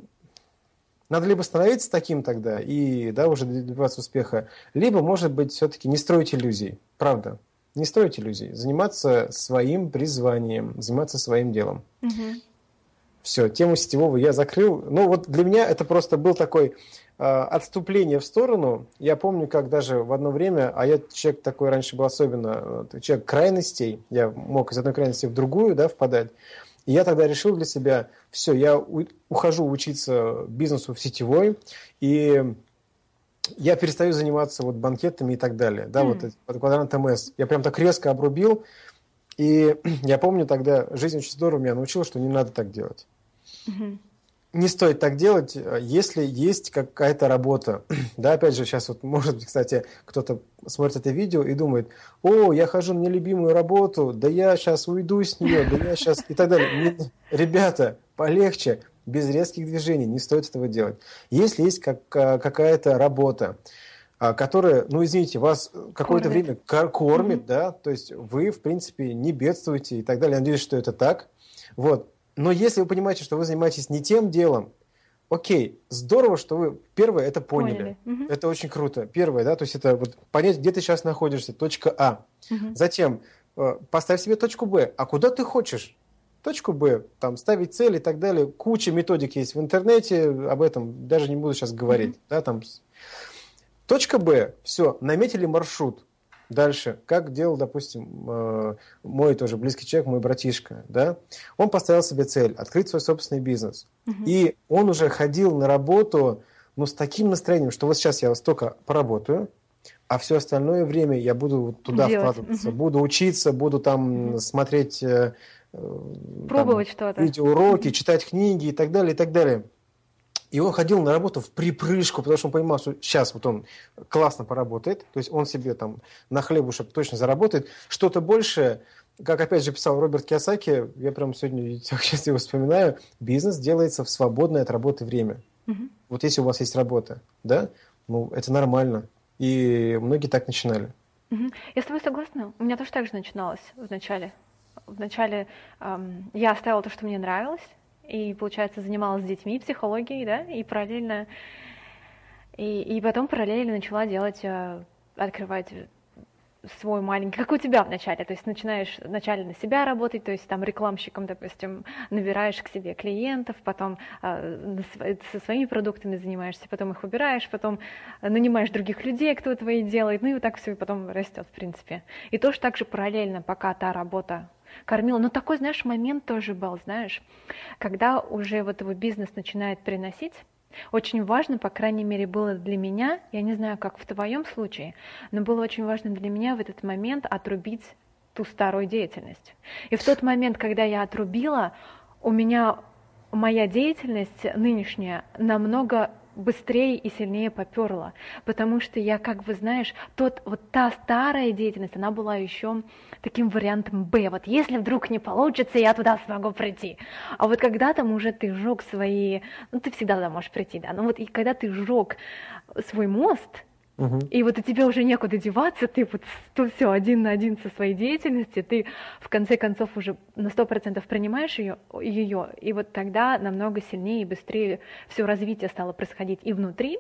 надо либо становиться таким тогда и да, уже добиваться успеха, либо, может быть, все-таки не строить иллюзий. Правда. Не строить иллюзий. Заниматься своим призванием, заниматься своим делом. Угу. Все, тему сетевого я закрыл. Ну, вот для меня это просто был такой э, отступление в сторону. Я помню, как даже в одно время, а я человек такой раньше был особенно, человек крайностей, я мог из одной крайности в другую да, впадать. И я тогда решил для себя, все, я ухожу учиться бизнесу в сетевой, и я перестаю заниматься вот банкетами и так далее, да, mm. вот под квадрант МС. Я прям так резко обрубил, И я помню тогда, жизнь очень здорово меня научила, что не надо так делать. Угу. Не стоит так делать, если есть какая-то работа. Да, опять же, сейчас вот, может быть, кстати, кто-то смотрит это видео и думает, о, я хожу на нелюбимую работу, да я сейчас уйду с нее, да я сейчас... И так далее. Ребята, полегче, без резких движений, не стоит этого делать. Если есть как, какая-то работа, а, которая, ну извините, вас какое-то время кормит, mm-hmm. да, то есть вы, в принципе, не бедствуете и так далее. Я надеюсь, что это так. Вот. Но если вы понимаете, что вы занимаетесь не тем делом, окей, здорово, что вы первое это поняли. поняли. Угу. Это очень круто. Первое, да, то есть это вот понять, где ты сейчас находишься, точка А. Угу. Затем э, поставь себе точку Б. А куда ты хочешь? Точку Б, там ставить цель и так далее. Куча методик есть в интернете, об этом даже не буду сейчас говорить. Угу. Да, там Точка Б, все, наметили маршрут. Дальше, как делал, допустим, э, мой тоже близкий человек, мой братишка, да, он поставил себе цель открыть свой собственный бизнес. Угу. И он уже ходил на работу, ну, с таким настроением, что вот сейчас я столько поработаю, а все остальное время я буду туда Делать. вкладываться, угу. буду учиться, буду там угу. смотреть э, пробовать что-то, угу. читать книги и так далее, и так далее. И он ходил на работу в припрыжку, потому что он понимал, что сейчас вот он классно поработает, то есть он себе там на хлебушек точно заработает. Что-то большее, как опять же писал Роберт Киосаки, я прям сегодня сейчас его вспоминаю, бизнес делается в свободное от работы время. Угу. Вот если у вас есть работа, да, ну это нормально. И многие так начинали. Угу. Я с тобой согласна. У меня тоже так же начиналось в начале. В начале эм, я оставила то, что мне нравилось, и, получается, занималась с детьми психологией, да, и параллельно, и, и потом параллельно начала делать, э, открывать свой маленький, как у тебя вначале, то есть начинаешь вначале на себя работать, то есть там рекламщиком, допустим, набираешь к себе клиентов, потом э, со своими продуктами занимаешься, потом их убираешь, потом нанимаешь других людей, кто твои делает, ну и вот так все потом растет, в принципе. И тоже так же параллельно, пока та работа кормила. Но такой, знаешь, момент тоже был, знаешь, когда уже вот его бизнес начинает приносить, очень важно, по крайней мере, было для меня, я не знаю, как в твоем случае, но было очень важно для меня в этот момент отрубить ту старую деятельность. И в тот момент, когда я отрубила, у меня моя деятельность нынешняя намного быстрее и сильнее поперла, потому что я, как бы знаешь, тот, вот та старая деятельность, она была еще таким вариантом Б, вот если вдруг не получится, я туда смогу прийти. А вот когда там уже ты сжег свои, ну ты всегда туда можешь прийти, да, но вот и когда ты сжег свой мост, И вот у тебя уже некуда деваться, ты вот то все один на один со своей деятельностью, ты в конце концов уже на сто процентов принимаешь ее, ее, и вот тогда намного сильнее и быстрее все развитие стало происходить и внутри,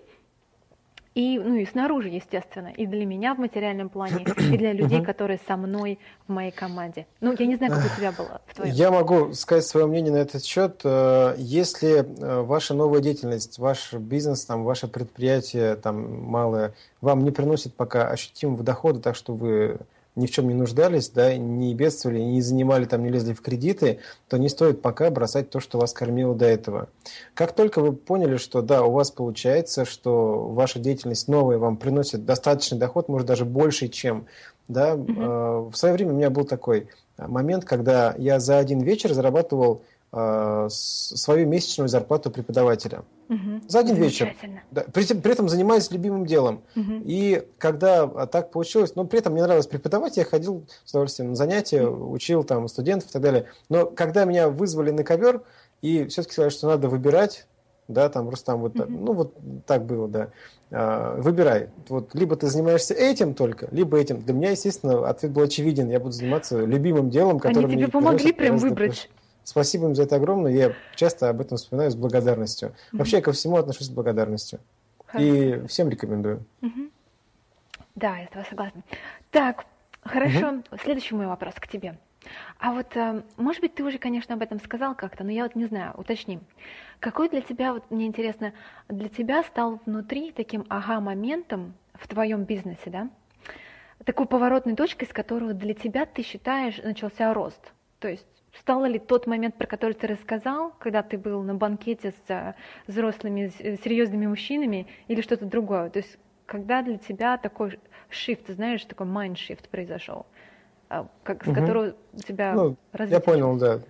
и, ну, и снаружи, естественно, и для меня в материальном плане, и для людей, которые со мной в моей команде. Ну, я не знаю, как у тебя было твоем. Я могу сказать свое мнение на этот счет. Э, если э, ваша новая деятельность, ваш бизнес, там, ваше предприятие там, малое, вам не приносит пока ощутимого дохода, так что вы ни в чем не нуждались, да, не бедствовали, не занимали, там, не лезли в кредиты, то не стоит пока бросать то, что вас кормило до этого. Как только вы поняли, что да, у вас получается, что ваша деятельность новая вам приносит достаточный доход, может даже больше, чем, да, mm-hmm. э, в свое время у меня был такой момент, когда я за один вечер зарабатывал свою месячную зарплату преподавателя. Угу. За один вечер. Да, при, при этом занимаясь любимым делом. Угу. И когда так получилось, но при этом мне нравилось преподавать, я ходил с удовольствием на занятия, угу. учил там студентов и так далее. Но когда меня вызвали на ковер, и все-таки сказали, что надо выбирать, да, там Рустам, вот, mm ну вот так было, да. А, выбирай, вот либо ты занимаешься этим только, либо этим. Для меня, естественно, ответ был очевиден. Я буду заниматься любимым делом, которым Они тебе помогли прям выбрать. Больше. Спасибо им за это огромное. Я часто об этом вспоминаю с благодарностью. Вообще я ко всему отношусь с благодарностью. Хорошо. И всем рекомендую. Mm-hmm. Да, я с тобой согласна. Так, хорошо. Mm-hmm. Следующий мой вопрос к тебе. А вот, э, может быть, ты уже, конечно, об этом сказал как-то, но я вот не знаю, уточни. Какой для тебя, вот мне интересно, для тебя стал внутри таким ага-моментом в твоем бизнесе, да? Такой поворотной точкой, с которого для тебя, ты считаешь, начался рост. То есть Стало ли тот момент, про который ты рассказал, когда ты был на банкете с э, взрослыми, э, серьезными мужчинами, или что-то другое? То есть когда для тебя такой shift, знаешь, такой mind shift произошел? а, как, с угу. которого у тебя ну, развитие? Я понял, да.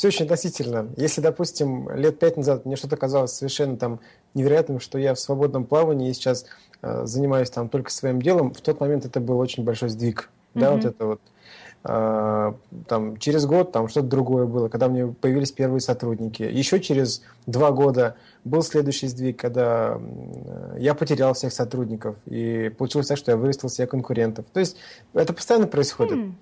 Все очень относительно. Если, допустим, лет пять назад мне что-то казалось совершенно там невероятным, что я в свободном плавании и сейчас э, занимаюсь там только своим делом, в тот момент это был очень большой сдвиг. Mm-hmm. Да, вот это вот э, там через год там что-то другое было, когда мне появились первые сотрудники. Еще через два года был следующий сдвиг, когда я потерял всех сотрудников и получилось так, что я вырастил всех конкурентов. То есть это постоянно происходит. Mm.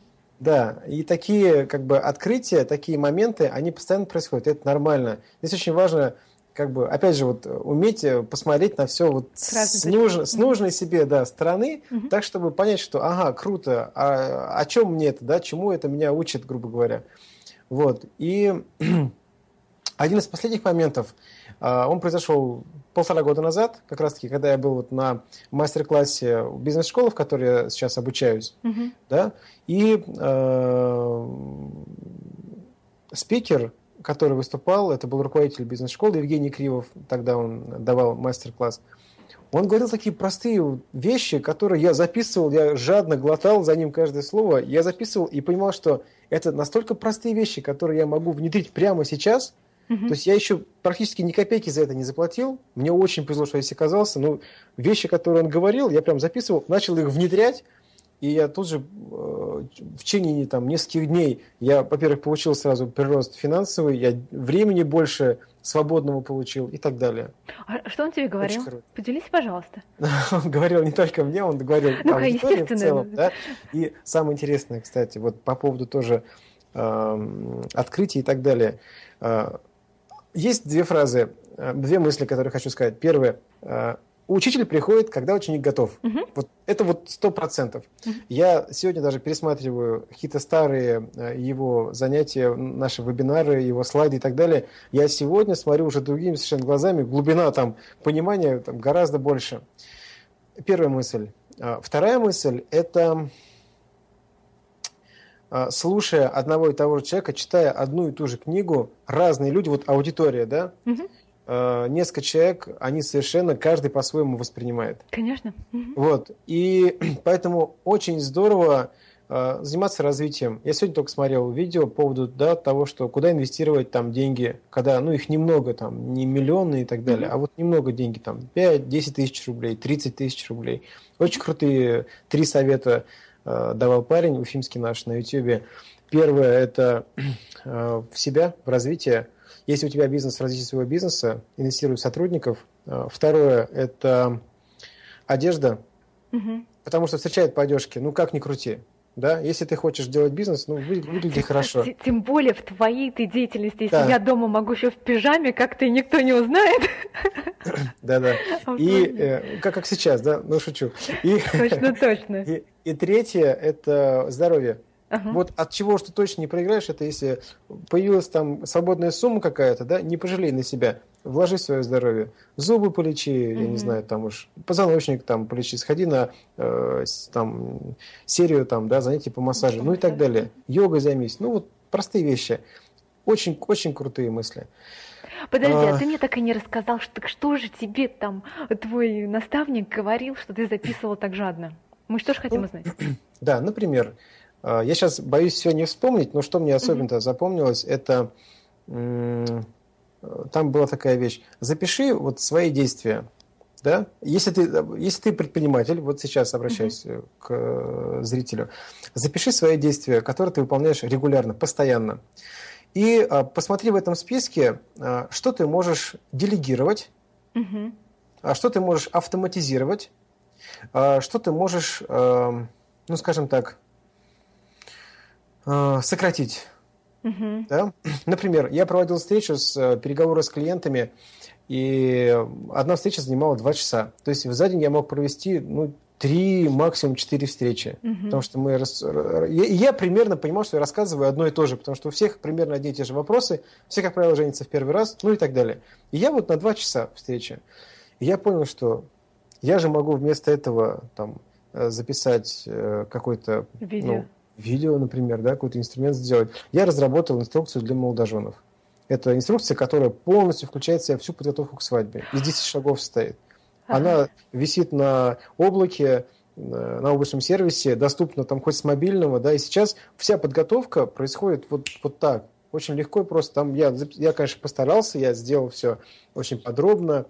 Да, и такие как бы открытия, такие моменты, они постоянно происходят, это нормально. Здесь очень важно, как бы, опять же, вот уметь посмотреть на все вот с, нуж, с нужной себе да, стороны, угу. так, чтобы понять, что, ага, круто, а о чем мне это, да, чему это меня учит, грубо говоря. Вот, и один из последних моментов, а, он произошел полтора года назад, как раз-таки, когда я был вот на мастер-классе бизнес-школы, в которой я сейчас обучаюсь, uh-huh. да, и э, спикер, который выступал, это был руководитель бизнес-школы Евгений Кривов, тогда он давал мастер-класс, он говорил такие простые вещи, которые я записывал, я жадно глотал за ним каждое слово, я записывал и понимал, что это настолько простые вещи, которые я могу внедрить прямо сейчас – Угу. То есть я еще практически ни копейки за это не заплатил. Мне очень повезло, что я здесь оказался. Но вещи, которые он говорил, я прям записывал, начал их внедрять. И я тут же э, в течение там, нескольких дней я, во-первых, получил сразу прирост финансовый, я времени больше свободного получил и так далее. А что он тебе говорил? Поделись, пожалуйста. Он говорил не только мне, он говорил ну, аудитории в целом. Да? И самое интересное, кстати, вот по поводу тоже э, открытий и так далее. Э, есть две фразы, э, две мысли, которые хочу сказать. Первое. Э, учитель приходит, когда ученик готов. Угу. Вот это вот сто процентов. Угу. Я сегодня даже пересматриваю какие-то старые э, его занятия, наши вебинары, его слайды и так далее. Я сегодня смотрю уже другими совершенно глазами. Глубина там понимания там, гораздо больше. Первая мысль. Вторая мысль – это а, слушая одного и того же человека, читая одну и ту же книгу, разные люди, вот аудитория, да, угу. несколько человек, они совершенно каждый по-своему воспринимает. Конечно. Угу. Вот. И поэтому очень здорово а, заниматься развитием. Я сегодня только смотрел видео по поводу да, того, что куда инвестировать там деньги, когда, ну, их немного, там, не миллионы и так далее, mm-hmm. а вот немного деньги, там, 5-10 тысяч рублей, 30 тысяч рублей. Очень крутые три совета давал парень, уфимский наш, на YouTube. Первое – это э, в себя, в развитие. Если у тебя бизнес, в развитии своего бизнеса, инвестируй в сотрудников. Э, второе – это одежда, угу. потому что встречают по одежке, ну как ни крути да, если ты хочешь делать бизнес, ну, выгляди хорошо. Тем более в твоей ты деятельности, если да. я дома могу еще в пижаме, как-то и никто не узнает. Да-да. И э, как, как сейчас, да, ну шучу. И, точно, точно. И, и третье – это здоровье. Ага. Вот от чего что точно не проиграешь, это если появилась там свободная сумма какая-то, да, не пожалей на себя, вложи в свое здоровье, зубы полечи, угу. я не знаю, там уж позвоночник там полечи, сходи на э, там серию там, да, занятий по массажу, ну и так далее, йогой займись, ну вот простые вещи, очень очень крутые мысли. Подожди, а... а ты мне так и не рассказал, что, что же тебе там твой наставник говорил, что ты записывал так жадно? Мы что же хотим ну, узнать? Да, например, а, я сейчас боюсь все не вспомнить, но что мне особенно mm-hmm. запомнилось, это там была такая вещь. Запиши вот свои действия. Да? Если, ты, если ты предприниматель, вот сейчас обращаюсь mm-hmm. к э, зрителю, запиши свои действия, которые ты выполняешь регулярно, постоянно. И а, посмотри в этом списке, а, что ты можешь делегировать, mm-hmm. а что ты можешь автоматизировать, что ты можешь, а, ну скажем так, Э, сократить. Угу. Да? Например, я проводил встречу с э, переговоры с клиентами, и одна встреча занимала два часа. То есть за день я мог провести ну, три, максимум четыре встречи. Угу. Потому что мы... Я, я примерно понимал, что я рассказываю одно и то же, потому что у всех примерно одни и те же вопросы, все, как правило, женятся в первый раз, ну и так далее. И я вот на два часа встречи. И я понял, что я же могу вместо этого там, э, записать какой-то... Видео. Ну, видео, например, да, какой-то инструмент сделать. Я разработал инструкцию для молодоженов. Это инструкция, которая полностью включает в себя всю подготовку к свадьбе. Из 10 шагов состоит. Она висит на облаке, э, на облачном сервисе, доступна там хоть с мобильного, да, и сейчас вся подготовка происходит вот, вот так, очень легко и просто. Там я, я, конечно, постарался, я сделал все очень подробно,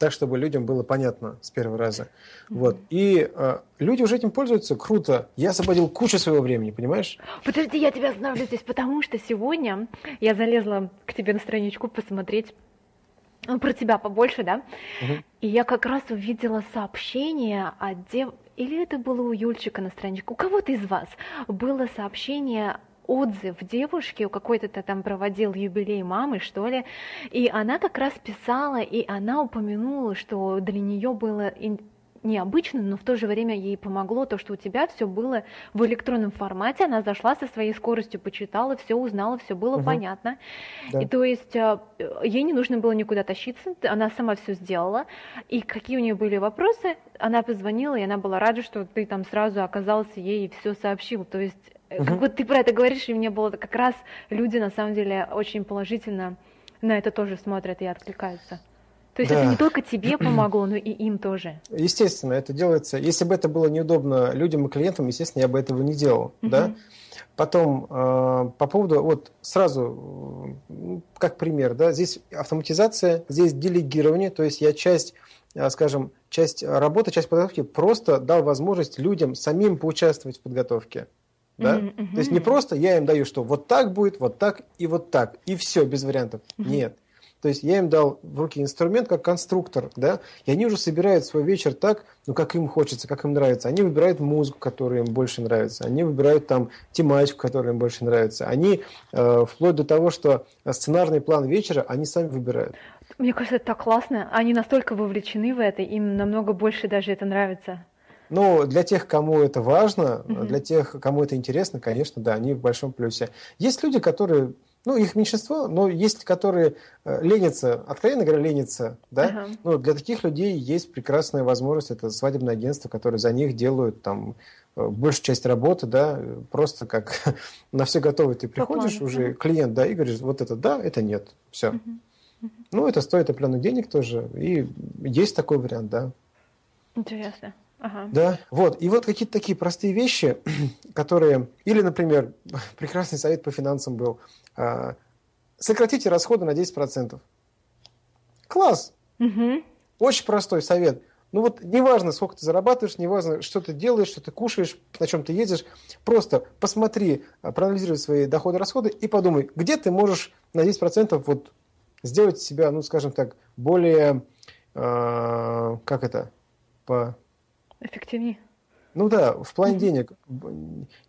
так, чтобы людям было понятно с первого раза. Mm-hmm. Вот. И э, люди уже этим пользуются, круто. Я освободил кучу своего времени, понимаешь? Подожди, я тебя остановлю здесь, потому что сегодня я залезла к тебе на страничку посмотреть ну, про тебя побольше, да? Угу. И я как раз увидела сообщение о дев... Или это было у Юльчика на страничке? У кого-то из вас было сообщение отзыв девушки, у какой-то там проводил юбилей мамы, что ли, и она как раз писала, и она упомянула, что для нее было необычно, но в то же время ей помогло то, что у тебя все было в электронном формате, она зашла со своей скоростью, почитала, все узнала, все было угу. понятно. Да. И то есть а, ей не нужно было никуда тащиться, она сама все сделала. И какие у нее были вопросы, она позвонила, и она была рада, что ты там сразу оказался ей и все сообщил. То есть угу. как вот ты про это говоришь, и мне было как раз люди на самом деле очень положительно на это тоже смотрят и откликаются. То есть да. это не только тебе помогло, но и им тоже. Естественно, это делается. Если бы это было неудобно людям и клиентам, естественно, я бы этого не делал. Угу. Да? Потом э, по поводу, вот сразу, как пример, да, здесь автоматизация, здесь делегирование, то есть я часть, э, скажем, часть работы, часть подготовки просто дал возможность людям самим поучаствовать в подготовке. Да? Mm-hmm. То есть не просто я им даю, что вот так будет, вот так и вот так, и все, без вариантов. Mm-hmm. Нет. То есть я им дал в руки инструмент как конструктор, да, и они уже собирают свой вечер так, ну, как им хочется, как им нравится. Они выбирают музыку, которая им больше нравится, они выбирают там тематику, которая им больше нравится. Они, э, вплоть до того, что сценарный план вечера, они сами выбирают. Мне кажется, это так классно. Они настолько вовлечены в это, им намного больше даже это нравится. Ну, для тех, кому это важно, mm-hmm. для тех, кому это интересно, конечно, да, они в большом плюсе. Есть люди, которые ну, их меньшинство, но есть, которые э, ленятся, откровенно говоря, ленятся, да. Uh-huh. Ну, для таких людей есть прекрасная возможность, это свадебное агентство, которое за них делают там э, большую часть работы, да, просто как на все готово ты приходишь, уже клиент, да, и говоришь, вот это да, это нет, все. Uh-huh. Uh-huh. Ну, это стоит определенных денег тоже, и есть такой вариант, да. Интересно. Ага. Да, вот. И вот какие-то такие простые вещи, которые... Или, например, прекрасный совет по финансам был. А, сократите расходы на 10%. Класс! Угу. Очень простой совет. Ну вот неважно, сколько ты зарабатываешь, неважно, что ты делаешь, что ты кушаешь, на чем ты ездишь, просто посмотри, а, проанализируй свои доходы-расходы и подумай, где ты можешь на 10% вот сделать себя, ну скажем так, более, э, как это, по эффективнее. Ну да, в плане денег.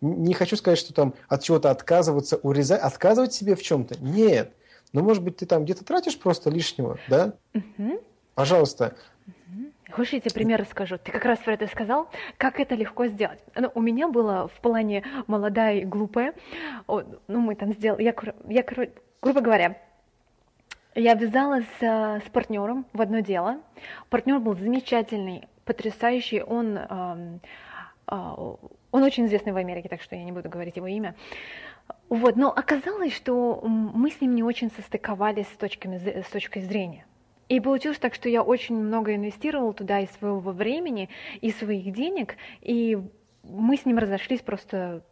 Не хочу сказать, что там от чего-то отказываться, урезать, отказывать себе в чем-то. Нет. Но, может быть, ты там где-то тратишь просто лишнего, да? Угу. Пожалуйста. Угу. Хочешь, я тебе пример расскажу? Ты как раз про это сказал. Как это легко сделать? Ну, у меня было в плане молодая и глупая. Ну, мы там сделали... Я, я, грубо говоря, я ввязалась с, с партнером в одно дело. Партнер был замечательный, потрясающий, он, э, он очень известный в Америке, так что я не буду говорить его имя. Вот, но оказалось, что мы с ним не очень состыковались с, точками, с точкой зрения. И получилось так, что я очень много инвестировала туда и своего времени, и своих денег, и мы с ним разошлись просто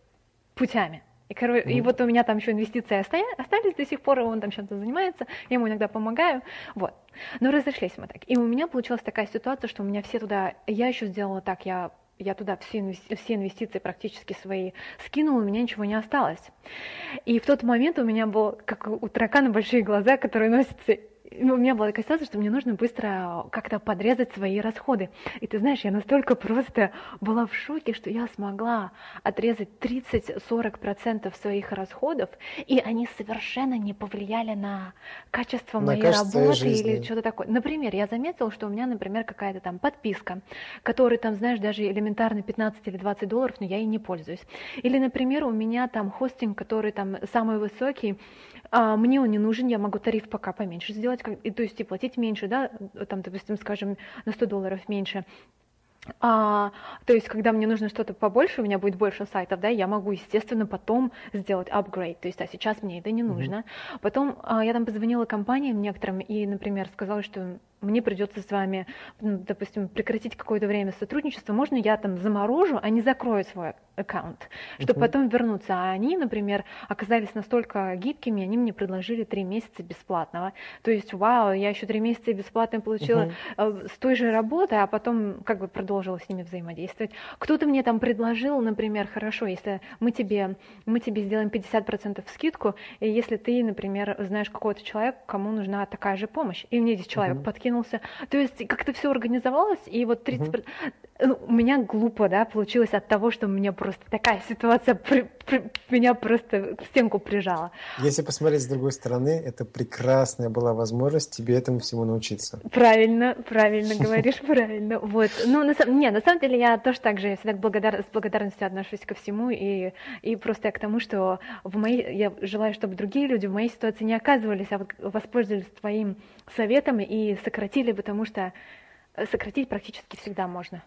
путями. И, короче, mm-hmm. и вот у меня там еще инвестиции остались до сих пор, и он там чем-то занимается, я ему иногда помогаю, вот. Но разошлись мы так. И у меня получилась такая ситуация, что у меня все туда, я еще сделала так, я я туда все, инвести... все инвестиции практически свои скинула, у меня ничего не осталось. И в тот момент у меня был, как у таракана, большие глаза, которые носятся ну, у меня была такая ситуация, что мне нужно быстро как-то подрезать свои расходы. И ты знаешь, я настолько просто была в шоке, что я смогла отрезать 30-40% своих расходов, и они совершенно не повлияли на качество на моей работы жизни. или что-то такое. Например, я заметила, что у меня, например, какая-то там подписка, которая там, знаешь, даже элементарно 15 или 20 долларов, но я ей не пользуюсь. Или, например, у меня там хостинг, который там самый высокий, а мне он не нужен, я могу тариф пока поменьше сделать, как, и, то есть и платить меньше, да, там, допустим, скажем, на 100 долларов меньше. А, то есть, когда мне нужно что-то побольше, у меня будет больше сайтов, да, я могу, естественно, потом сделать upgrade. То есть, а сейчас мне это не нужно. Mm-hmm. Потом а, я там позвонила компаниям некоторым и, например, сказала, что мне придется с вами, ну, допустим, прекратить какое-то время сотрудничество, можно я там заморожу, а не закрою свой аккаунт, чтобы uh-huh. потом вернуться. А они, например, оказались настолько гибкими, они мне предложили три месяца бесплатного. То есть, вау, я еще три месяца бесплатно получила uh-huh. с той же работы, а потом как бы продолжила с ними взаимодействовать. Кто-то мне там предложил, например, хорошо, если мы тебе, мы тебе сделаем 50% скидку, и если ты, например, знаешь какого-то человека, кому нужна такая же помощь, и мне здесь человек uh-huh. подкинулся. То есть как-то все организовалось, и вот 30%... Uh-huh. Ну, у меня глупо, да, получилось от того, что у меня просто такая ситуация при, при, меня просто к стенку прижала. Если посмотреть с другой стороны, это прекрасная была возможность тебе этому всему научиться. Правильно, правильно говоришь, правильно. Вот. Ну, на, не, на самом деле я тоже так же всегда благодар, с благодарностью отношусь ко всему, и, и просто я к тому, что в моей, я желаю, чтобы другие люди в моей ситуации не оказывались, а воспользовались твоим советом и сократили, потому что сократить практически всегда можно.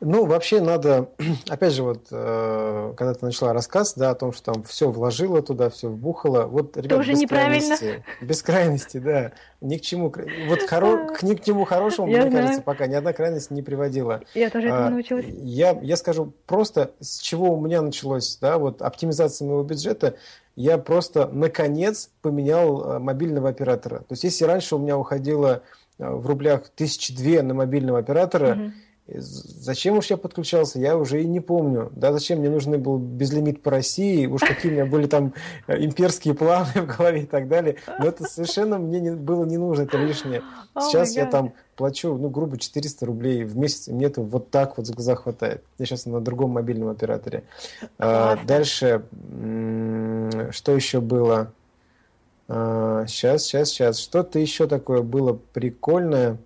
Ну, вообще надо, опять же, вот, э, когда ты начала рассказ, да, о том, что там все вложила туда, все вбухала, вот, ребят, Тоже без крайности, без крайности, да, ни к чему, вот хоро, к ни к чему хорошему, я мне знаю. кажется, пока ни одна крайность не приводила. Я тоже этому а, научилась. Я, я скажу просто, с чего у меня началось, да, вот, оптимизация моего бюджета, я просто, наконец, поменял э, мобильного оператора. То есть, если раньше у меня уходило э, в рублях тысячи две на мобильного оператора, угу Зачем уж я подключался, я уже и не помню. Да, зачем мне нужен был безлимит по России, уж какие у меня были там э, имперские планы в голове и так далее. Но это совершенно мне не, было не нужно, это лишнее. Сейчас oh я там плачу, ну, грубо 400 рублей в месяц, и мне это вот так вот за глаза хватает. Я сейчас на другом мобильном операторе. А, дальше, что еще было? А, сейчас, сейчас, сейчас. Что-то еще такое было прикольное.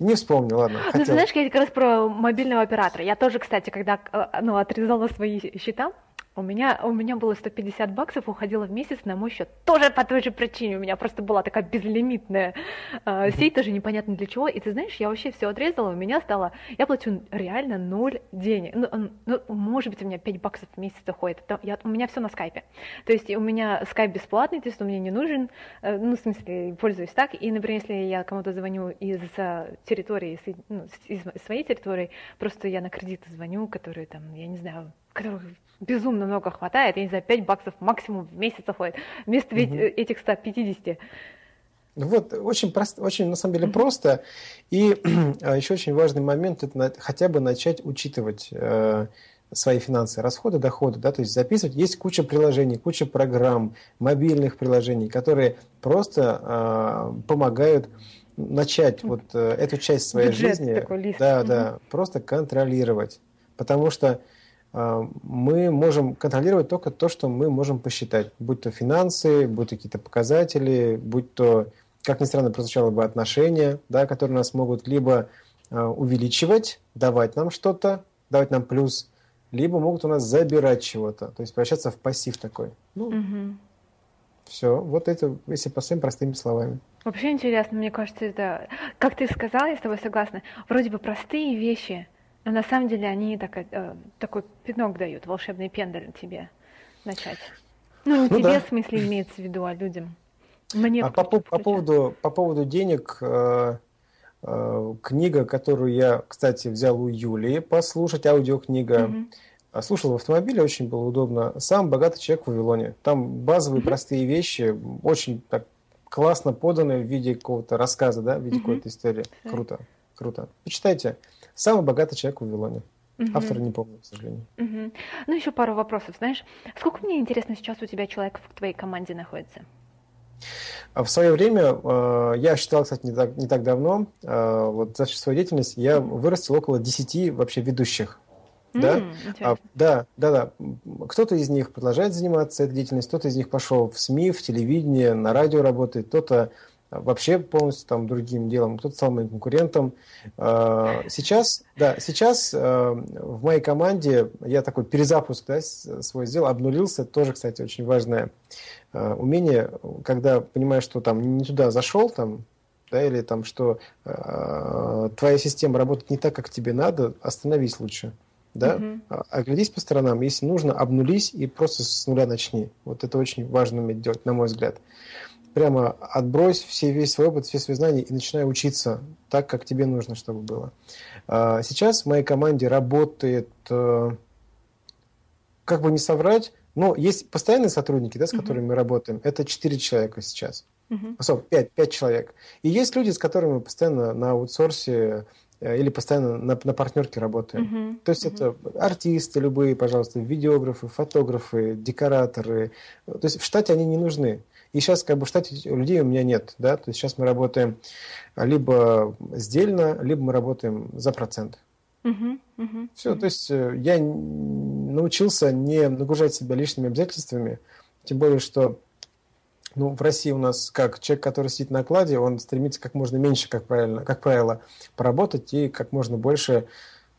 Не вспомню, ладно. Ну, хотел. знаешь, я как раз про мобильного оператора. Я тоже, кстати, когда э, ну, отрезала свои счета, у меня, у меня было 150 баксов, уходило в месяц на мой счет. Тоже по той же причине. У меня просто была такая безлимитная э, сеть, тоже непонятно для чего. И ты знаешь, я вообще все отрезала, у меня стало... Я плачу реально ноль денег. Ну, ну может быть, у меня 5 баксов в месяц уходит. Это, я, у меня все на скайпе. То есть у меня скайп бесплатный, то есть он мне не нужен. Э, ну, в смысле, пользуюсь так. И, например, если я кому-то звоню из территории, ну, из своей территории, просто я на кредит звоню, который там, я не знаю, которых безумно много хватает, я не знаю, 5 баксов максимум в месяц уходит, вместо угу. этих 150. Вот, очень, просто, очень на самом деле просто. И а, еще очень важный момент – это на, хотя бы начать учитывать э, свои финансы, расходы, доходы, да, то есть записывать. Есть куча приложений, куча программ, мобильных приложений, которые просто э, помогают начать вот э, эту часть своей Бюджет жизни, такой лист. да, да, просто контролировать, потому что мы можем контролировать только то, что мы можем посчитать, будь то финансы, будь то какие-то показатели, будь то, как ни странно прозвучало бы, отношения, да, которые нас могут либо а, увеличивать, давать нам что-то, давать нам плюс, либо могут у нас забирать чего-то, то есть превращаться в пассив такой. Ну, угу. Все, вот это, если по своим простыми словами. Вообще интересно, мне кажется, это, как ты сказала, я с тобой согласна, вроде бы простые вещи, но на самом деле они так, э, такой пинок дают, волшебный пендель тебе начать. Ну, не ну, тебе, да. в смысле, имеется в виду, а людям. Мне а по, по, поводу, по поводу денег, э, э, книга, которую я, кстати, взял у Юлии послушать, аудиокнига, угу. слушал в автомобиле, очень было удобно. «Сам богатый человек в Вавилоне». Там базовые угу. простые вещи, очень так классно поданы в виде какого-то рассказа, да, в виде угу. какой-то истории. Круто, круто. Почитайте. Самый богатый человек в Вавилоне. Угу. Автора не помню, к сожалению. Угу. Ну, еще пару вопросов. Знаешь, сколько мне интересно сейчас у тебя человек в твоей команде находится? А в свое время, э, я считал, кстати, не так, не так давно, э, вот за всю свою деятельность я вырастил около 10 вообще ведущих. Да? Mm, а, да, да, да. Кто-то из них продолжает заниматься этой деятельностью, кто-то из них пошел в СМИ, в телевидение, на радио работает, кто-то вообще полностью там другим делом, кто-то стал моим конкурентом. А, сейчас, да, сейчас а, в моей команде я такой перезапуск да, свой сделал, обнулился, тоже, кстати, очень важное а, умение, когда понимаешь, что там не туда зашел, там, да, или там, что э, твоя система работает не так, как тебе надо, остановись лучше, да, угу. оглядись по сторонам, если нужно, обнулись и просто с нуля начни. Вот это очень важно уметь делать, на мой взгляд. Прямо отбрось все, весь свой опыт, все свои знания и начинай учиться так, как тебе нужно, чтобы было. А, сейчас в моей команде работает, э, как бы не соврать, но есть постоянные сотрудники, да, с которыми uh-huh. мы работаем. Это 4 человека сейчас. Uh-huh. Особо 5, 5 человек. И есть люди, с которыми мы постоянно на аутсорсе э, или постоянно на, на партнерке работаем. Uh-huh. То есть uh-huh. это артисты любые, пожалуйста, видеографы, фотографы, декораторы. То есть в штате они не нужны. И сейчас как бы в штате людей у меня нет. Да? То есть сейчас мы работаем либо сдельно, либо мы работаем за процент. Uh-huh, uh-huh, Все, то есть э, я научился не нагружать себя лишними обязательствами, тем более, что ну, в России у нас как человек, который сидит на окладе, он стремится как можно меньше, как правильно, как правило, поработать и как можно больше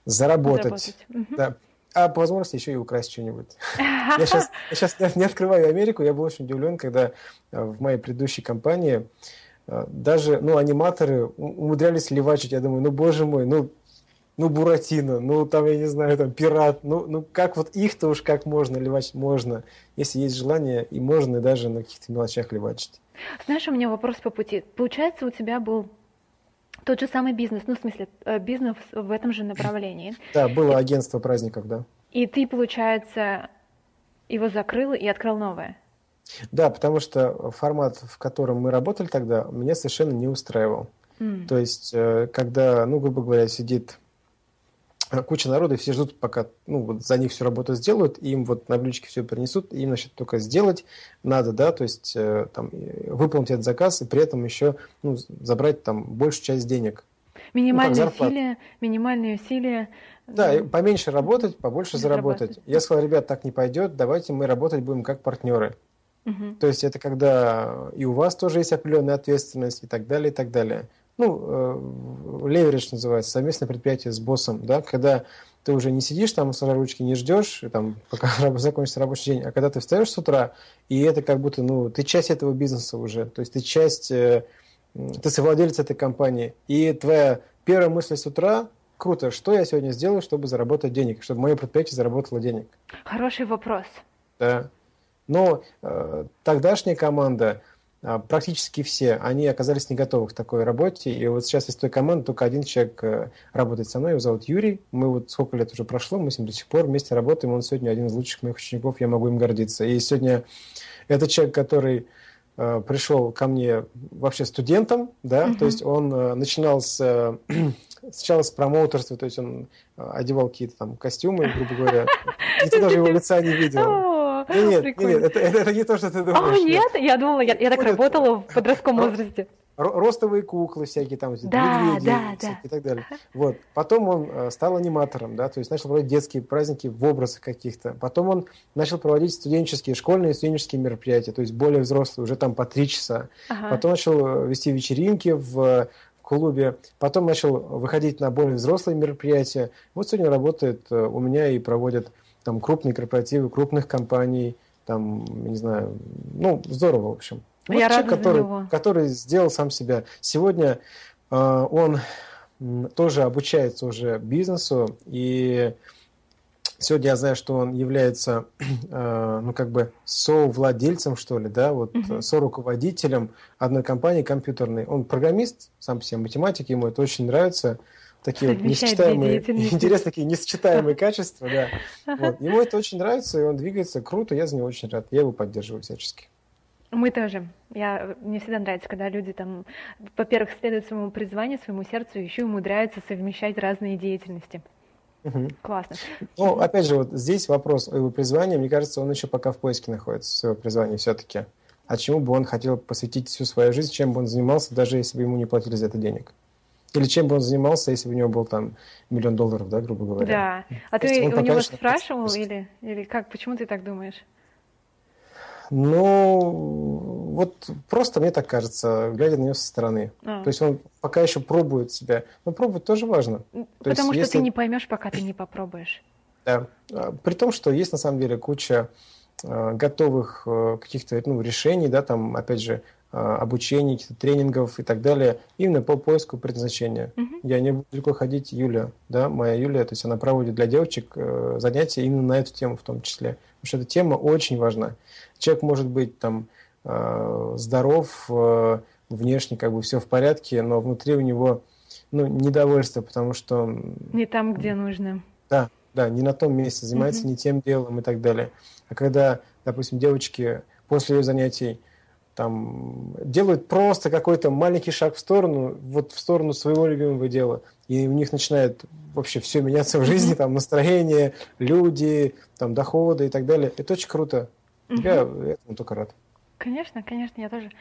заработать. заработать. Да. А по возможности еще и украсть что-нибудь. Я сейчас, я сейчас не открываю Америку, я был очень удивлен, когда э, в моей предыдущей компании э, даже ну, аниматоры умудрялись левачить. Я думаю, ну боже мой, ну ну, Буратино, ну, там, я не знаю, там, Пират, ну, ну как вот их-то уж как можно ливать? Можно, если есть желание, и можно даже на каких-то мелочах ливачить. Знаешь, у меня вопрос по пути. Получается, у тебя был тот же самый бизнес, ну, в смысле, э, бизнес в этом же направлении. Да, было агентство праздников, да. И ты, получается, его закрыл и открыл новое? Да, потому что формат, в котором мы работали тогда, меня совершенно не устраивал. Mm. То есть, э, когда, ну, грубо говоря, сидит куча народа, и все ждут, пока ну, вот за них всю работу сделают, им вот на блюдечке все принесут, им, значит, только сделать надо, да, то есть э, там, выполнить этот заказ, и при этом еще ну, забрать там большую часть денег. Минимальные ну, усилия, минимальные усилия. Да, и поменьше работать, побольше заработать. Я сказал, ребят, так не пойдет, давайте мы работать будем как партнеры. Угу. То есть это когда и у вас тоже есть определенная ответственность и так далее, и так далее ну, э, леверидж называется, совместное предприятие с боссом, да, когда ты уже не сидишь там с ручки, не ждешь, там, пока закончится рабочий день, а когда ты встаешь с утра, и это как будто, ну, ты часть этого бизнеса уже, то есть ты часть, э, ты совладелец этой компании, и твоя первая мысль с утра, круто, что я сегодня сделаю, чтобы заработать денег, чтобы мое предприятие заработало денег? Хороший вопрос. Да. Но э, тогдашняя команда, практически все, они оказались не готовы к такой работе. И вот сейчас из той команды только один человек э, работает со мной, его зовут Юрий. Мы вот сколько лет уже прошло, мы с ним до сих пор вместе работаем. Он сегодня один из лучших моих учеников, я могу им гордиться. И сегодня это человек, который э, пришел ко мне вообще студентом, да, uh-huh. то есть он э, начинал с сначала с промоутерства, то есть он одевал какие-то там костюмы, грубо говоря. Никто даже его лица не видел. Нет, нет, нет это, это, это не то, что ты думаешь. А, нет? Я думала, я, я так работала в подростковом возрасте. Ростовые куклы всякие там, да, медведи да, да. и так далее. Вот. Потом он э, стал аниматором, да, то есть начал проводить детские праздники в образах каких-то. Потом он начал проводить студенческие, школьные студенческие мероприятия, то есть более взрослые, уже там по три часа. Ага. Потом начал вести вечеринки в клубе, потом начал выходить на более взрослые мероприятия. Вот сегодня работает э, у меня и проводит там крупные корпоративы, крупных компаний, там, не знаю, ну, здорово, в общем. Вот Я человек, который, него. который сделал сам себя. Сегодня э, он тоже обучается уже бизнесу, и сегодня я знаю, что он является, э, ну, как бы совладельцем, что ли, да, вот uh-huh. соруководителем одной компании компьютерной. Он программист, сам по себе математик, ему это очень нравится такие вот несочетаемые, интересные такие несочетаемые качества, да. Вот. Ему это очень нравится, и он двигается круто, я за него очень рад, я его поддерживаю всячески. Мы тоже. Я, мне всегда нравится, когда люди там, во-первых, следуют своему призванию, своему сердцу, еще и умудряются совмещать разные деятельности. Угу. Классно. Ну, опять же, вот здесь вопрос о его призвании, мне кажется, он еще пока в поиске находится, своего призвания все-таки. А чему бы он хотел посвятить всю свою жизнь, чем бы он занимался, даже если бы ему не платили за это денег? Или чем бы он занимался, если бы у него был там миллион долларов, да, грубо говоря. Да. А То ты у него спрашивал или, или как? Почему ты так думаешь? Ну, вот просто мне так кажется, глядя на него со стороны. А. То есть он пока еще пробует себя. Но пробовать тоже важно. То Потому есть, что если... ты не поймешь, пока ты не попробуешь. Да. А, при том, что есть на самом деле куча Э, готовых э, каких-то ну, решений, да, там, опять же, а, обучений, каких-то тренингов и так далее, именно по поиску предназначения. Uh-huh. Я не буду далеко ходить, Юля, да, моя Юля, то есть она проводит для девочек э, занятия именно на эту тему в том числе, потому что эта тема очень важна. Человек может быть там э, здоров, э, внешне как бы все в порядке, но внутри у него ну, недовольство, потому что... Не там, где нужно. Да, да, не на том месте, занимается uh-huh. не тем делом и так далее. А когда, допустим, девочки после ее занятий там делают просто какой-то маленький шаг в сторону, вот в сторону своего любимого дела, и у них начинает вообще все меняться в жизни, там настроение, люди, там доходы и так далее. Это очень круто. Я этому только рад. Конечно, конечно, я тоже.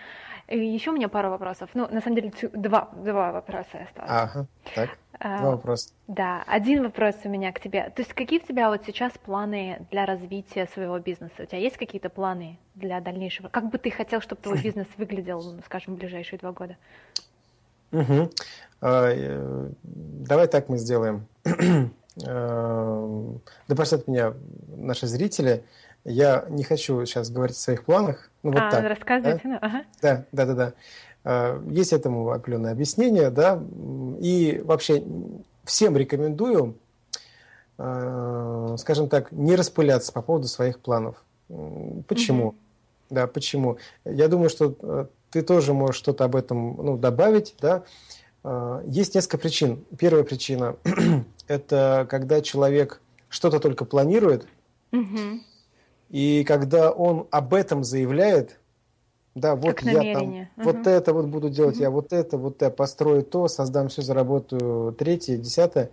И еще у меня пару вопросов. Ну, на самом деле, два, два вопроса осталось. Ага, так, а, два вопроса. Да, один вопрос у меня к тебе. То есть какие у тебя вот сейчас планы для развития своего бизнеса? У тебя есть какие-то планы для дальнейшего? Как бы ты хотел, чтобы твой бизнес выглядел, ну, скажем, в ближайшие два года? Угу. Давай так мы сделаем. А, да простят меня наши зрители. Я не хочу сейчас говорить о своих планах. Ну, вот а, так, рассказывайте. Да? Ну, ага. да, да, да, да. Есть этому определенное объяснение, да, и вообще всем рекомендую, а, скажем так, не распыляться по поводу своих планов. Почему? Угу. Да, почему? Я думаю, что э, ты тоже можешь что-то об этом ну, добавить, да. А, есть несколько причин. Первая причина – это когда человек что-то только планирует, угу и когда он об этом заявляет, да, вот как я там, угу. вот это вот буду делать, угу. я вот это, вот я построю то, создам все, заработаю третье, десятое.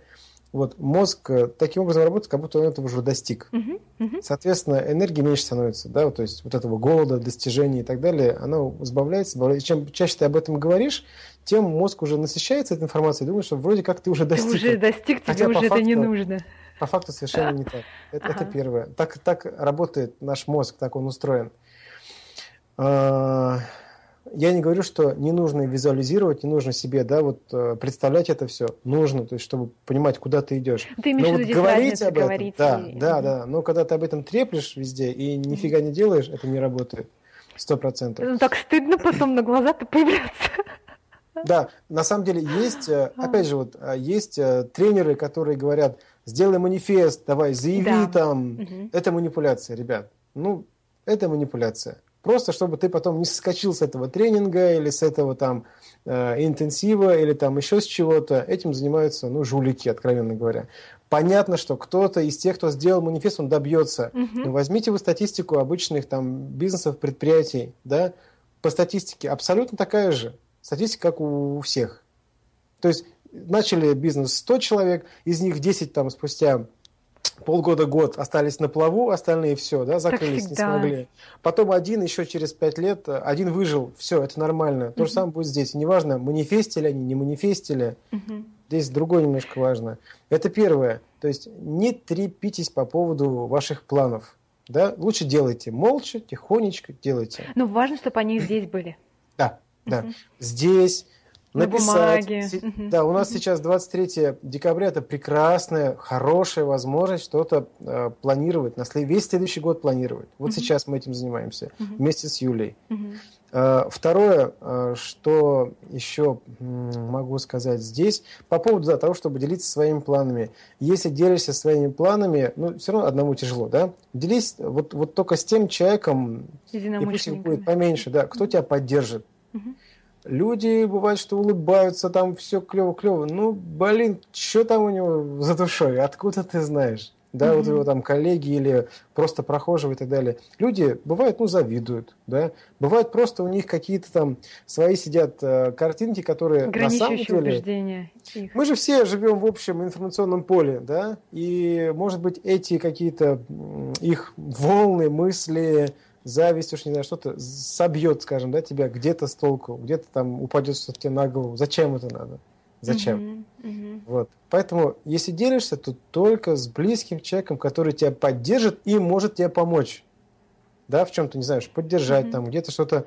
Вот мозг э, таким образом работает, как будто он этого уже достиг. Угу. Угу. Соответственно, энергии меньше становится, да, то есть вот этого голода, достижений и так далее, оно избавляется, избавляется. Чем чаще ты об этом говоришь, тем мозг уже насыщается этой информацией, думаешь, что вроде как ты уже достиг. Ты уже достиг, тебе уже факту, это не нужно. По факту совершенно не так. Это, ага. это первое. Так, так работает наш мозг, так он устроен. А, я не говорю, что не нужно визуализировать, не нужно себе, да, вот э, представлять это все. Нужно, то есть, чтобы понимать, куда ты идешь. Ты Но вот говорить об этом, говорить да, и... да, да. Но когда ты об этом треплешь везде и нифига не делаешь, это не работает. Сто процентов. Ну, так стыдно потом на глаза-то появляться. Да, на самом деле есть, э, опять же, вот э, есть тренеры, которые говорят, сделай манифест, давай, заяви да. там. Угу. Это манипуляция, ребят. Ну, это манипуляция. Просто чтобы ты потом не соскочил с этого тренинга или с этого там э, интенсива или там еще с чего-то. Этим занимаются, ну, жулики, откровенно говоря. Понятно, что кто-то из тех, кто сделал манифест, он добьется. Угу. Но возьмите вы статистику обычных там бизнесов, предприятий, да, по статистике абсолютно такая же. Статистика, как у всех. То есть начали бизнес 100 человек, из них 10 там спустя полгода-год остались на плаву, остальные все, да, закрылись, не смогли. Потом один еще через пять лет, один выжил, все, это нормально. То угу. же самое будет здесь. Неважно, манифестили они, не манифестили. Угу. Здесь другое немножко важно. Это первое. То есть не трепитесь по поводу ваших планов. Да? Лучше делайте молча, тихонечко делайте. Но важно, чтобы они здесь были. Да, да. Угу. Здесь, написать. На Да, у нас сейчас 23 декабря, это прекрасная, хорошая возможность что-то э, планировать, на след... весь следующий год планировать. Вот сейчас мы этим занимаемся вместе с Юлей. Э, второе, э, что еще могу сказать здесь, по поводу да, того, чтобы делиться своими планами. Если делишься своими планами, ну, все равно одному тяжело, да? Делись вот, вот только с тем человеком, и пусть их будет поменьше, да, кто тебя поддержит. Люди, бывает, что улыбаются, там все клево-клево. Ну, блин, что там у него за душой? Откуда ты знаешь? Да, mm-hmm. вот его там коллеги или просто прохожие и так далее. Люди, бывает, ну, завидуют, да. Бывает, просто у них какие-то там свои сидят э, картинки, которые на самом деле... убеждения. Их. Мы же все живем в общем информационном поле, да, и, может быть, эти какие-то их волны, мысли, зависть, уж не знаю, что-то собьет, скажем, да, тебя где-то с толку, где-то там упадет что-то тебе на голову. Зачем это надо? Зачем? Uh-huh, uh-huh. Вот. Поэтому, если делишься, то только с близким человеком, который тебя поддержит и может тебе помочь. Да, в чем-то, не знаешь, поддержать, uh-huh. там, где-то что-то,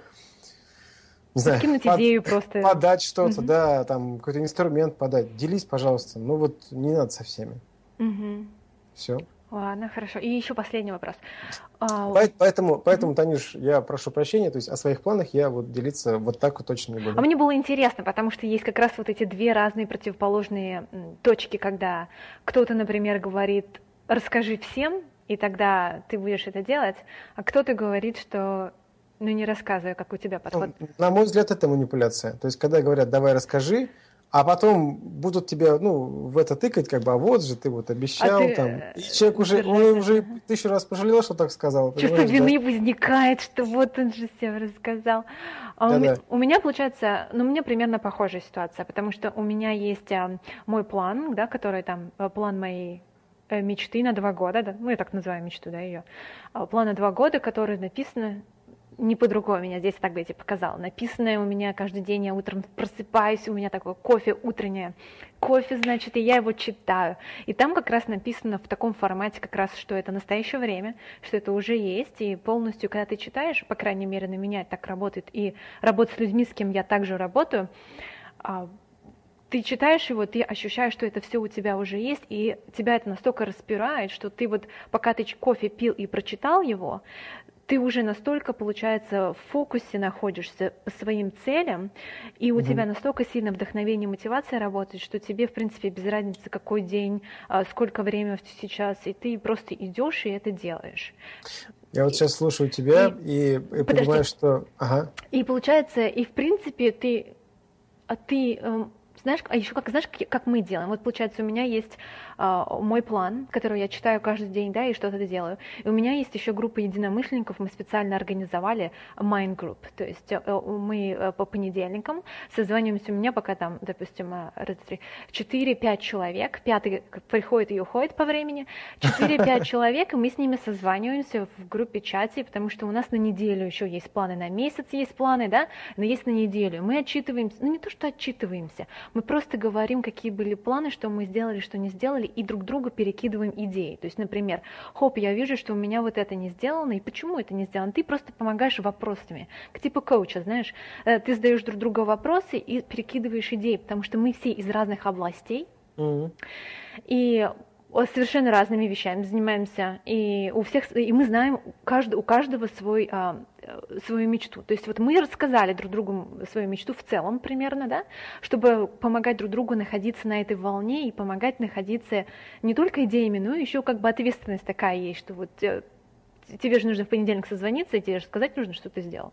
не знаю, под, идею просто. подать что-то, uh-huh. да, там, какой-то инструмент подать. Делись, пожалуйста. Ну вот не надо со всеми. Uh-huh. Все. Ладно, хорошо. И еще последний вопрос. А, поэтому, поэтому, Танюш, я прошу прощения, то есть о своих планах я вот делиться вот так вот точно не буду. А мне было интересно, потому что есть как раз вот эти две разные противоположные точки, когда кто-то, например, говорит, расскажи всем, и тогда ты будешь это делать, а кто-то говорит, что ну не рассказывай, как у тебя подход. Ну, на мой взгляд, это манипуляция. То есть, когда говорят, давай расскажи, а потом будут тебя, ну, в это тыкать, как бы, а вот же ты вот обещал а ты, там. И человек уже, он уже тысячу раз пожалел, что так сказал. Чувство вины да? возникает, что вот он же всем рассказал. А да, у, да. у меня получается, ну, у меня примерно похожая ситуация, потому что у меня есть а, мой план, да, который там, э, план моей э, мечты на два года, да, мы так называем мечту, да, ее, а, план на два года, который написано не по-другому меня здесь так бы я тебе показала. Написанное у меня каждый день, я утром просыпаюсь, у меня такое кофе утреннее. Кофе, значит, и я его читаю. И там как раз написано в таком формате, как раз, что это настоящее время, что это уже есть, и полностью, когда ты читаешь, по крайней мере, на меня так работает, и работать с людьми, с кем я также работаю, а, ты читаешь его, ты ощущаешь, что это все у тебя уже есть, и тебя это настолько распирает, что ты вот, пока ты кофе пил и прочитал его, ты уже настолько, получается, в фокусе находишься по своим целям, и у угу. тебя настолько сильно вдохновение, мотивация работает, что тебе, в принципе, без разницы, какой день, а, сколько времени сейчас, и ты просто идешь и это делаешь. Я вот сейчас слушаю тебя и, и, и понимаю, что... Ага. И получается, и в принципе ты, а ты эм, знаешь, а еще как, знаешь, как мы делаем? Вот получается, у меня есть мой план, который я читаю каждый день, да, и что-то делаю. И у меня есть еще группа единомышленников, мы специально организовали Mind Group, то есть э, мы э, по понедельникам созваниваемся, у меня пока там, допустим, 4-5 э, человек, пятый приходит и уходит по времени, 4-5 человек, и мы с ними созваниваемся в группе чате, потому что у нас на неделю еще есть планы, на месяц есть планы, да, но есть на неделю. Мы отчитываемся, ну не то, что отчитываемся, мы просто говорим, какие были планы, что мы сделали, что не сделали, и друг другу перекидываем идеи. То есть, например, хоп, я вижу, что у меня вот это не сделано, и почему это не сделано? Ты просто помогаешь вопросами, к типу коуча, знаешь, э, ты задаешь друг другу вопросы и перекидываешь идеи, потому что мы все из разных областей, mm-hmm. и совершенно разными вещами занимаемся, и у всех, и мы знаем каждый, у каждого свой, а, свою мечту. То есть вот мы рассказали друг другу свою мечту в целом примерно, да, чтобы помогать друг другу находиться на этой волне и помогать находиться не только идеями, но еще как бы ответственность такая есть, что вот э, тебе же нужно в понедельник созвониться, и тебе же сказать нужно, что ты сделал.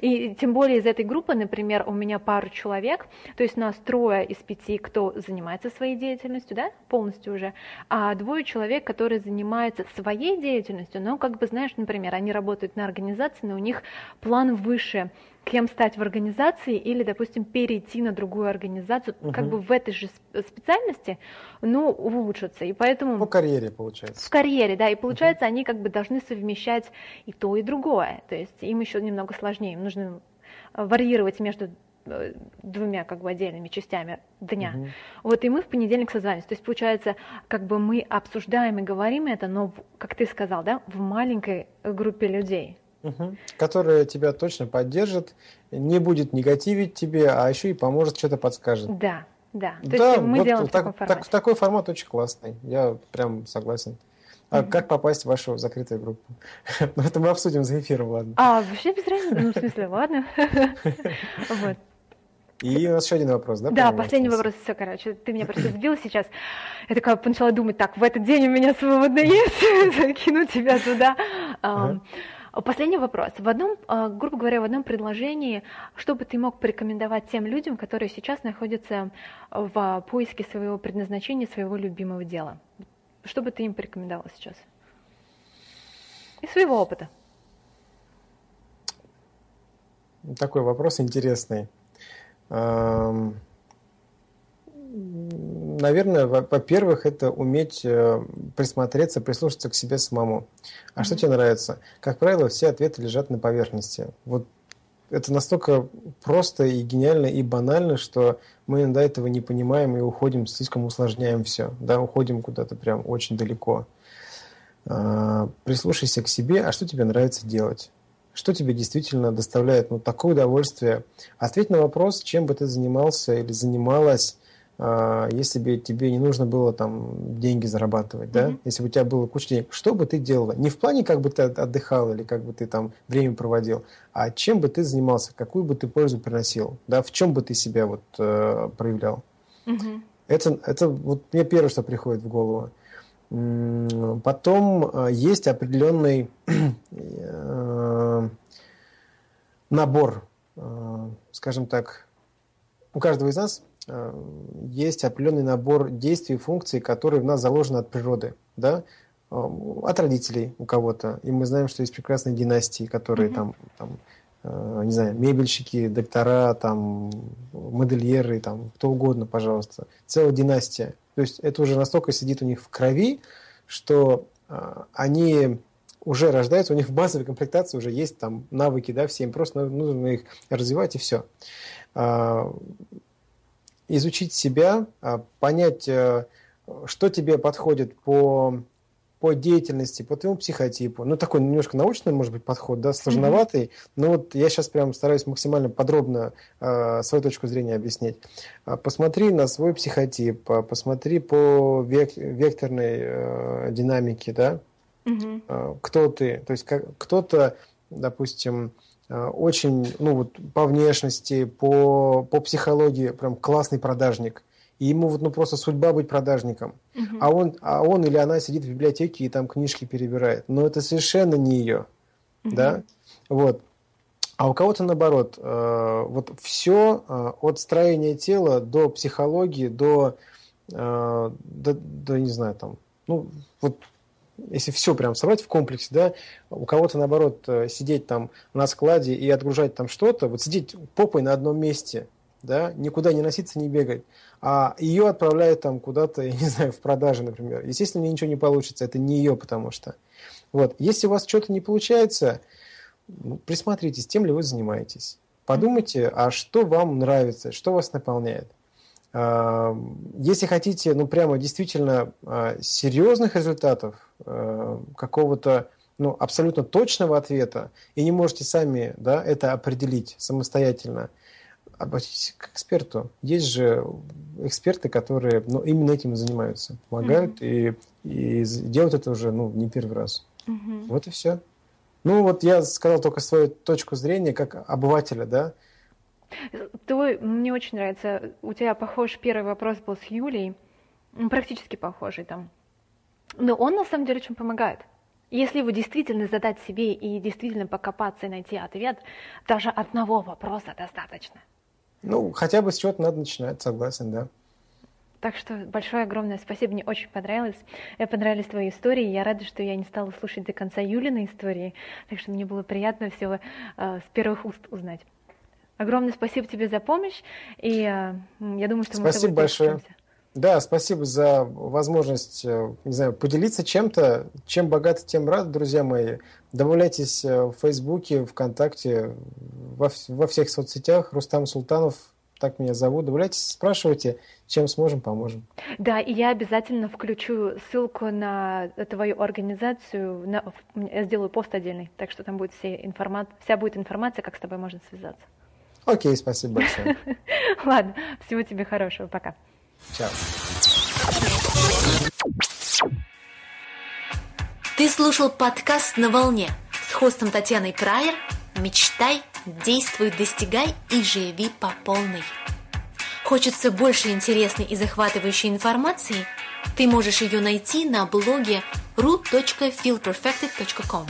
И тем более из этой группы, например, у меня пару человек, то есть нас трое из пяти, кто занимается своей деятельностью, да, полностью уже, а двое человек, которые занимаются своей деятельностью, но как бы, знаешь, например, они работают на организации, но у них план выше, кем стать в организации или, допустим, перейти на другую организацию, угу. как бы в этой же специальности, ну, улучшиться. И поэтому... По карьере, получается. В карьере, да. И получается, угу. они как бы должны совмещать и то, и другое. То есть им еще немного сложнее. Им нужно варьировать между э, двумя как бы отдельными частями дня. Угу. Вот и мы в понедельник созваниваемся. То есть получается, как бы мы обсуждаем и говорим это, но, как ты сказал, да, в маленькой группе людей. Угу. Которая тебя точно поддержит, не будет негативить тебе, а еще и поможет, что-то подскажет. Да, да. То да, есть мы вот делаем так, в таком формате. Так, такой формат очень классный. Я прям согласен. А mm как попасть в вашу закрытую группу? Ну, это мы обсудим за эфиром, ладно. А, вообще без разницы, ну, в смысле, ладно. Вот. И у нас еще один вопрос, да? Да, последний вопрос, все, короче, ты меня просто сбил сейчас. Я такая начала думать, так, в этот день у меня свободно есть, закину тебя туда. Последний вопрос. В одном, а, грубо говоря, в одном предложении, что бы ты мог порекомендовать тем людям, которые сейчас находятся в поиске своего предназначения, своего любимого дела? Что бы ты им порекомендовал сейчас? Из своего опыта. Такой вопрос интересный наверное, во-первых, это уметь э, присмотреться, прислушаться к себе самому. А mm-hmm. что тебе нравится? Как правило, все ответы лежат на поверхности. Вот это настолько просто и гениально и банально, что мы иногда этого не понимаем и уходим, слишком усложняем все, да, уходим куда-то прям очень далеко. А, прислушайся к себе, а что тебе нравится делать? Что тебе действительно доставляет ну, такое удовольствие? Ответь на вопрос, чем бы ты занимался или занималась если бы тебе не нужно было там деньги зарабатывать, да, mm-hmm. если бы у тебя было куча денег, что бы ты делала? Не в плане, как бы ты отдыхал или как бы ты там время проводил, а чем бы ты занимался, какую бы ты пользу приносил, да, в чем бы ты себя вот э, проявлял. Mm-hmm. Это, это вот мне первое, что приходит в голову. Потом э, есть определенный э, набор, э, скажем так, у каждого из нас есть определенный набор действий и функций, которые в нас заложены от природы, да, от родителей у кого-то. И мы знаем, что есть прекрасные династии, которые mm-hmm. там, там не знаю, мебельщики, доктора, там, модельеры, там, кто угодно, пожалуйста. Целая династия. То есть это уже настолько сидит у них в крови, что э, они уже рождаются, у них в базовой комплектации уже есть там навыки, да, всем просто нужно их развивать и все. Э, изучить себя, э, понять, э, что тебе подходит по по деятельности, по твоему психотипу. Ну, такой немножко научный, может быть, подход, да, сложноватый. Mm-hmm. Но вот я сейчас прям стараюсь максимально подробно э, свою точку зрения объяснить. А, посмотри на свой психотип, а, посмотри по век- векторной э, динамике, да, mm-hmm. э, кто ты. То есть как, кто-то, допустим, очень, ну вот по внешности, по, по психологии прям классный продажник – и ему вот ну просто судьба быть продажником. Угу. А, он, а он или она сидит в библиотеке и там книжки перебирает. Но это совершенно не ее. Угу. Да? Вот. А у кого-то наоборот, э, вот все э, от строения тела до психологии, до, э, до, до, не знаю, там, ну, вот если все прям собрать в комплексе, да, у кого-то наоборот э, сидеть там на складе и отгружать там что-то, вот сидеть попой на одном месте, да, никуда не носиться, не бегать а ее отправляют там куда-то, я не знаю, в продаже, например. Естественно, мне ничего не получится, это не ее, потому что. Вот. Если у вас что-то не получается, ну, присмотритесь, тем ли вы занимаетесь. Подумайте, а что вам нравится, что вас наполняет. А, если хотите, ну, прямо действительно а, серьезных результатов, а, какого-то ну, абсолютно точного ответа, и не можете сами да, это определить самостоятельно – обратитесь к эксперту. Есть же эксперты, которые ну, именно этим и занимаются, помогают mm-hmm. и, и делают это уже ну, не первый раз. Mm-hmm. Вот и все. Ну вот я сказал только свою точку зрения как обывателя, да. Твой, мне очень нравится, у тебя похож первый вопрос был с Юлей, практически похожий там. Но он на самом деле очень помогает. Если его действительно задать себе и действительно покопаться и найти ответ, даже одного вопроса достаточно. Ну, хотя бы с чего-то надо начинать, согласен, да. Так что большое огромное спасибо, мне очень понравилось. Мне понравились твои истории. Я рада, что я не стала слушать до конца Юлины истории, так что мне было приятно все э, с первых уст узнать. Огромное спасибо тебе за помощь, и э, я думаю, что мы спасибо с тобой большое. Встретимся. Да, спасибо за возможность, э, не знаю, поделиться чем-то. Чем богаты, тем рад, друзья мои. Добавляйтесь э, в Фейсбуке, ВКонтакте, во, во всех соцсетях. Рустам Султанов, так меня зовут. Добавляйтесь, спрашивайте, чем сможем, поможем. Да, и я обязательно включу ссылку на твою организацию. На, я сделаю пост отдельный, так что там будет все информация, вся будет информация, как с тобой можно связаться. Окей, спасибо большое. Ладно, всего тебе хорошего, пока. Чао. Ты слушал подкаст «На волне» с хостом Татьяной Прайер. Мечтай, действуй, достигай и живи по полной. Хочется больше интересной и захватывающей информации? Ты можешь ее найти на блоге ru.feelperfected.com.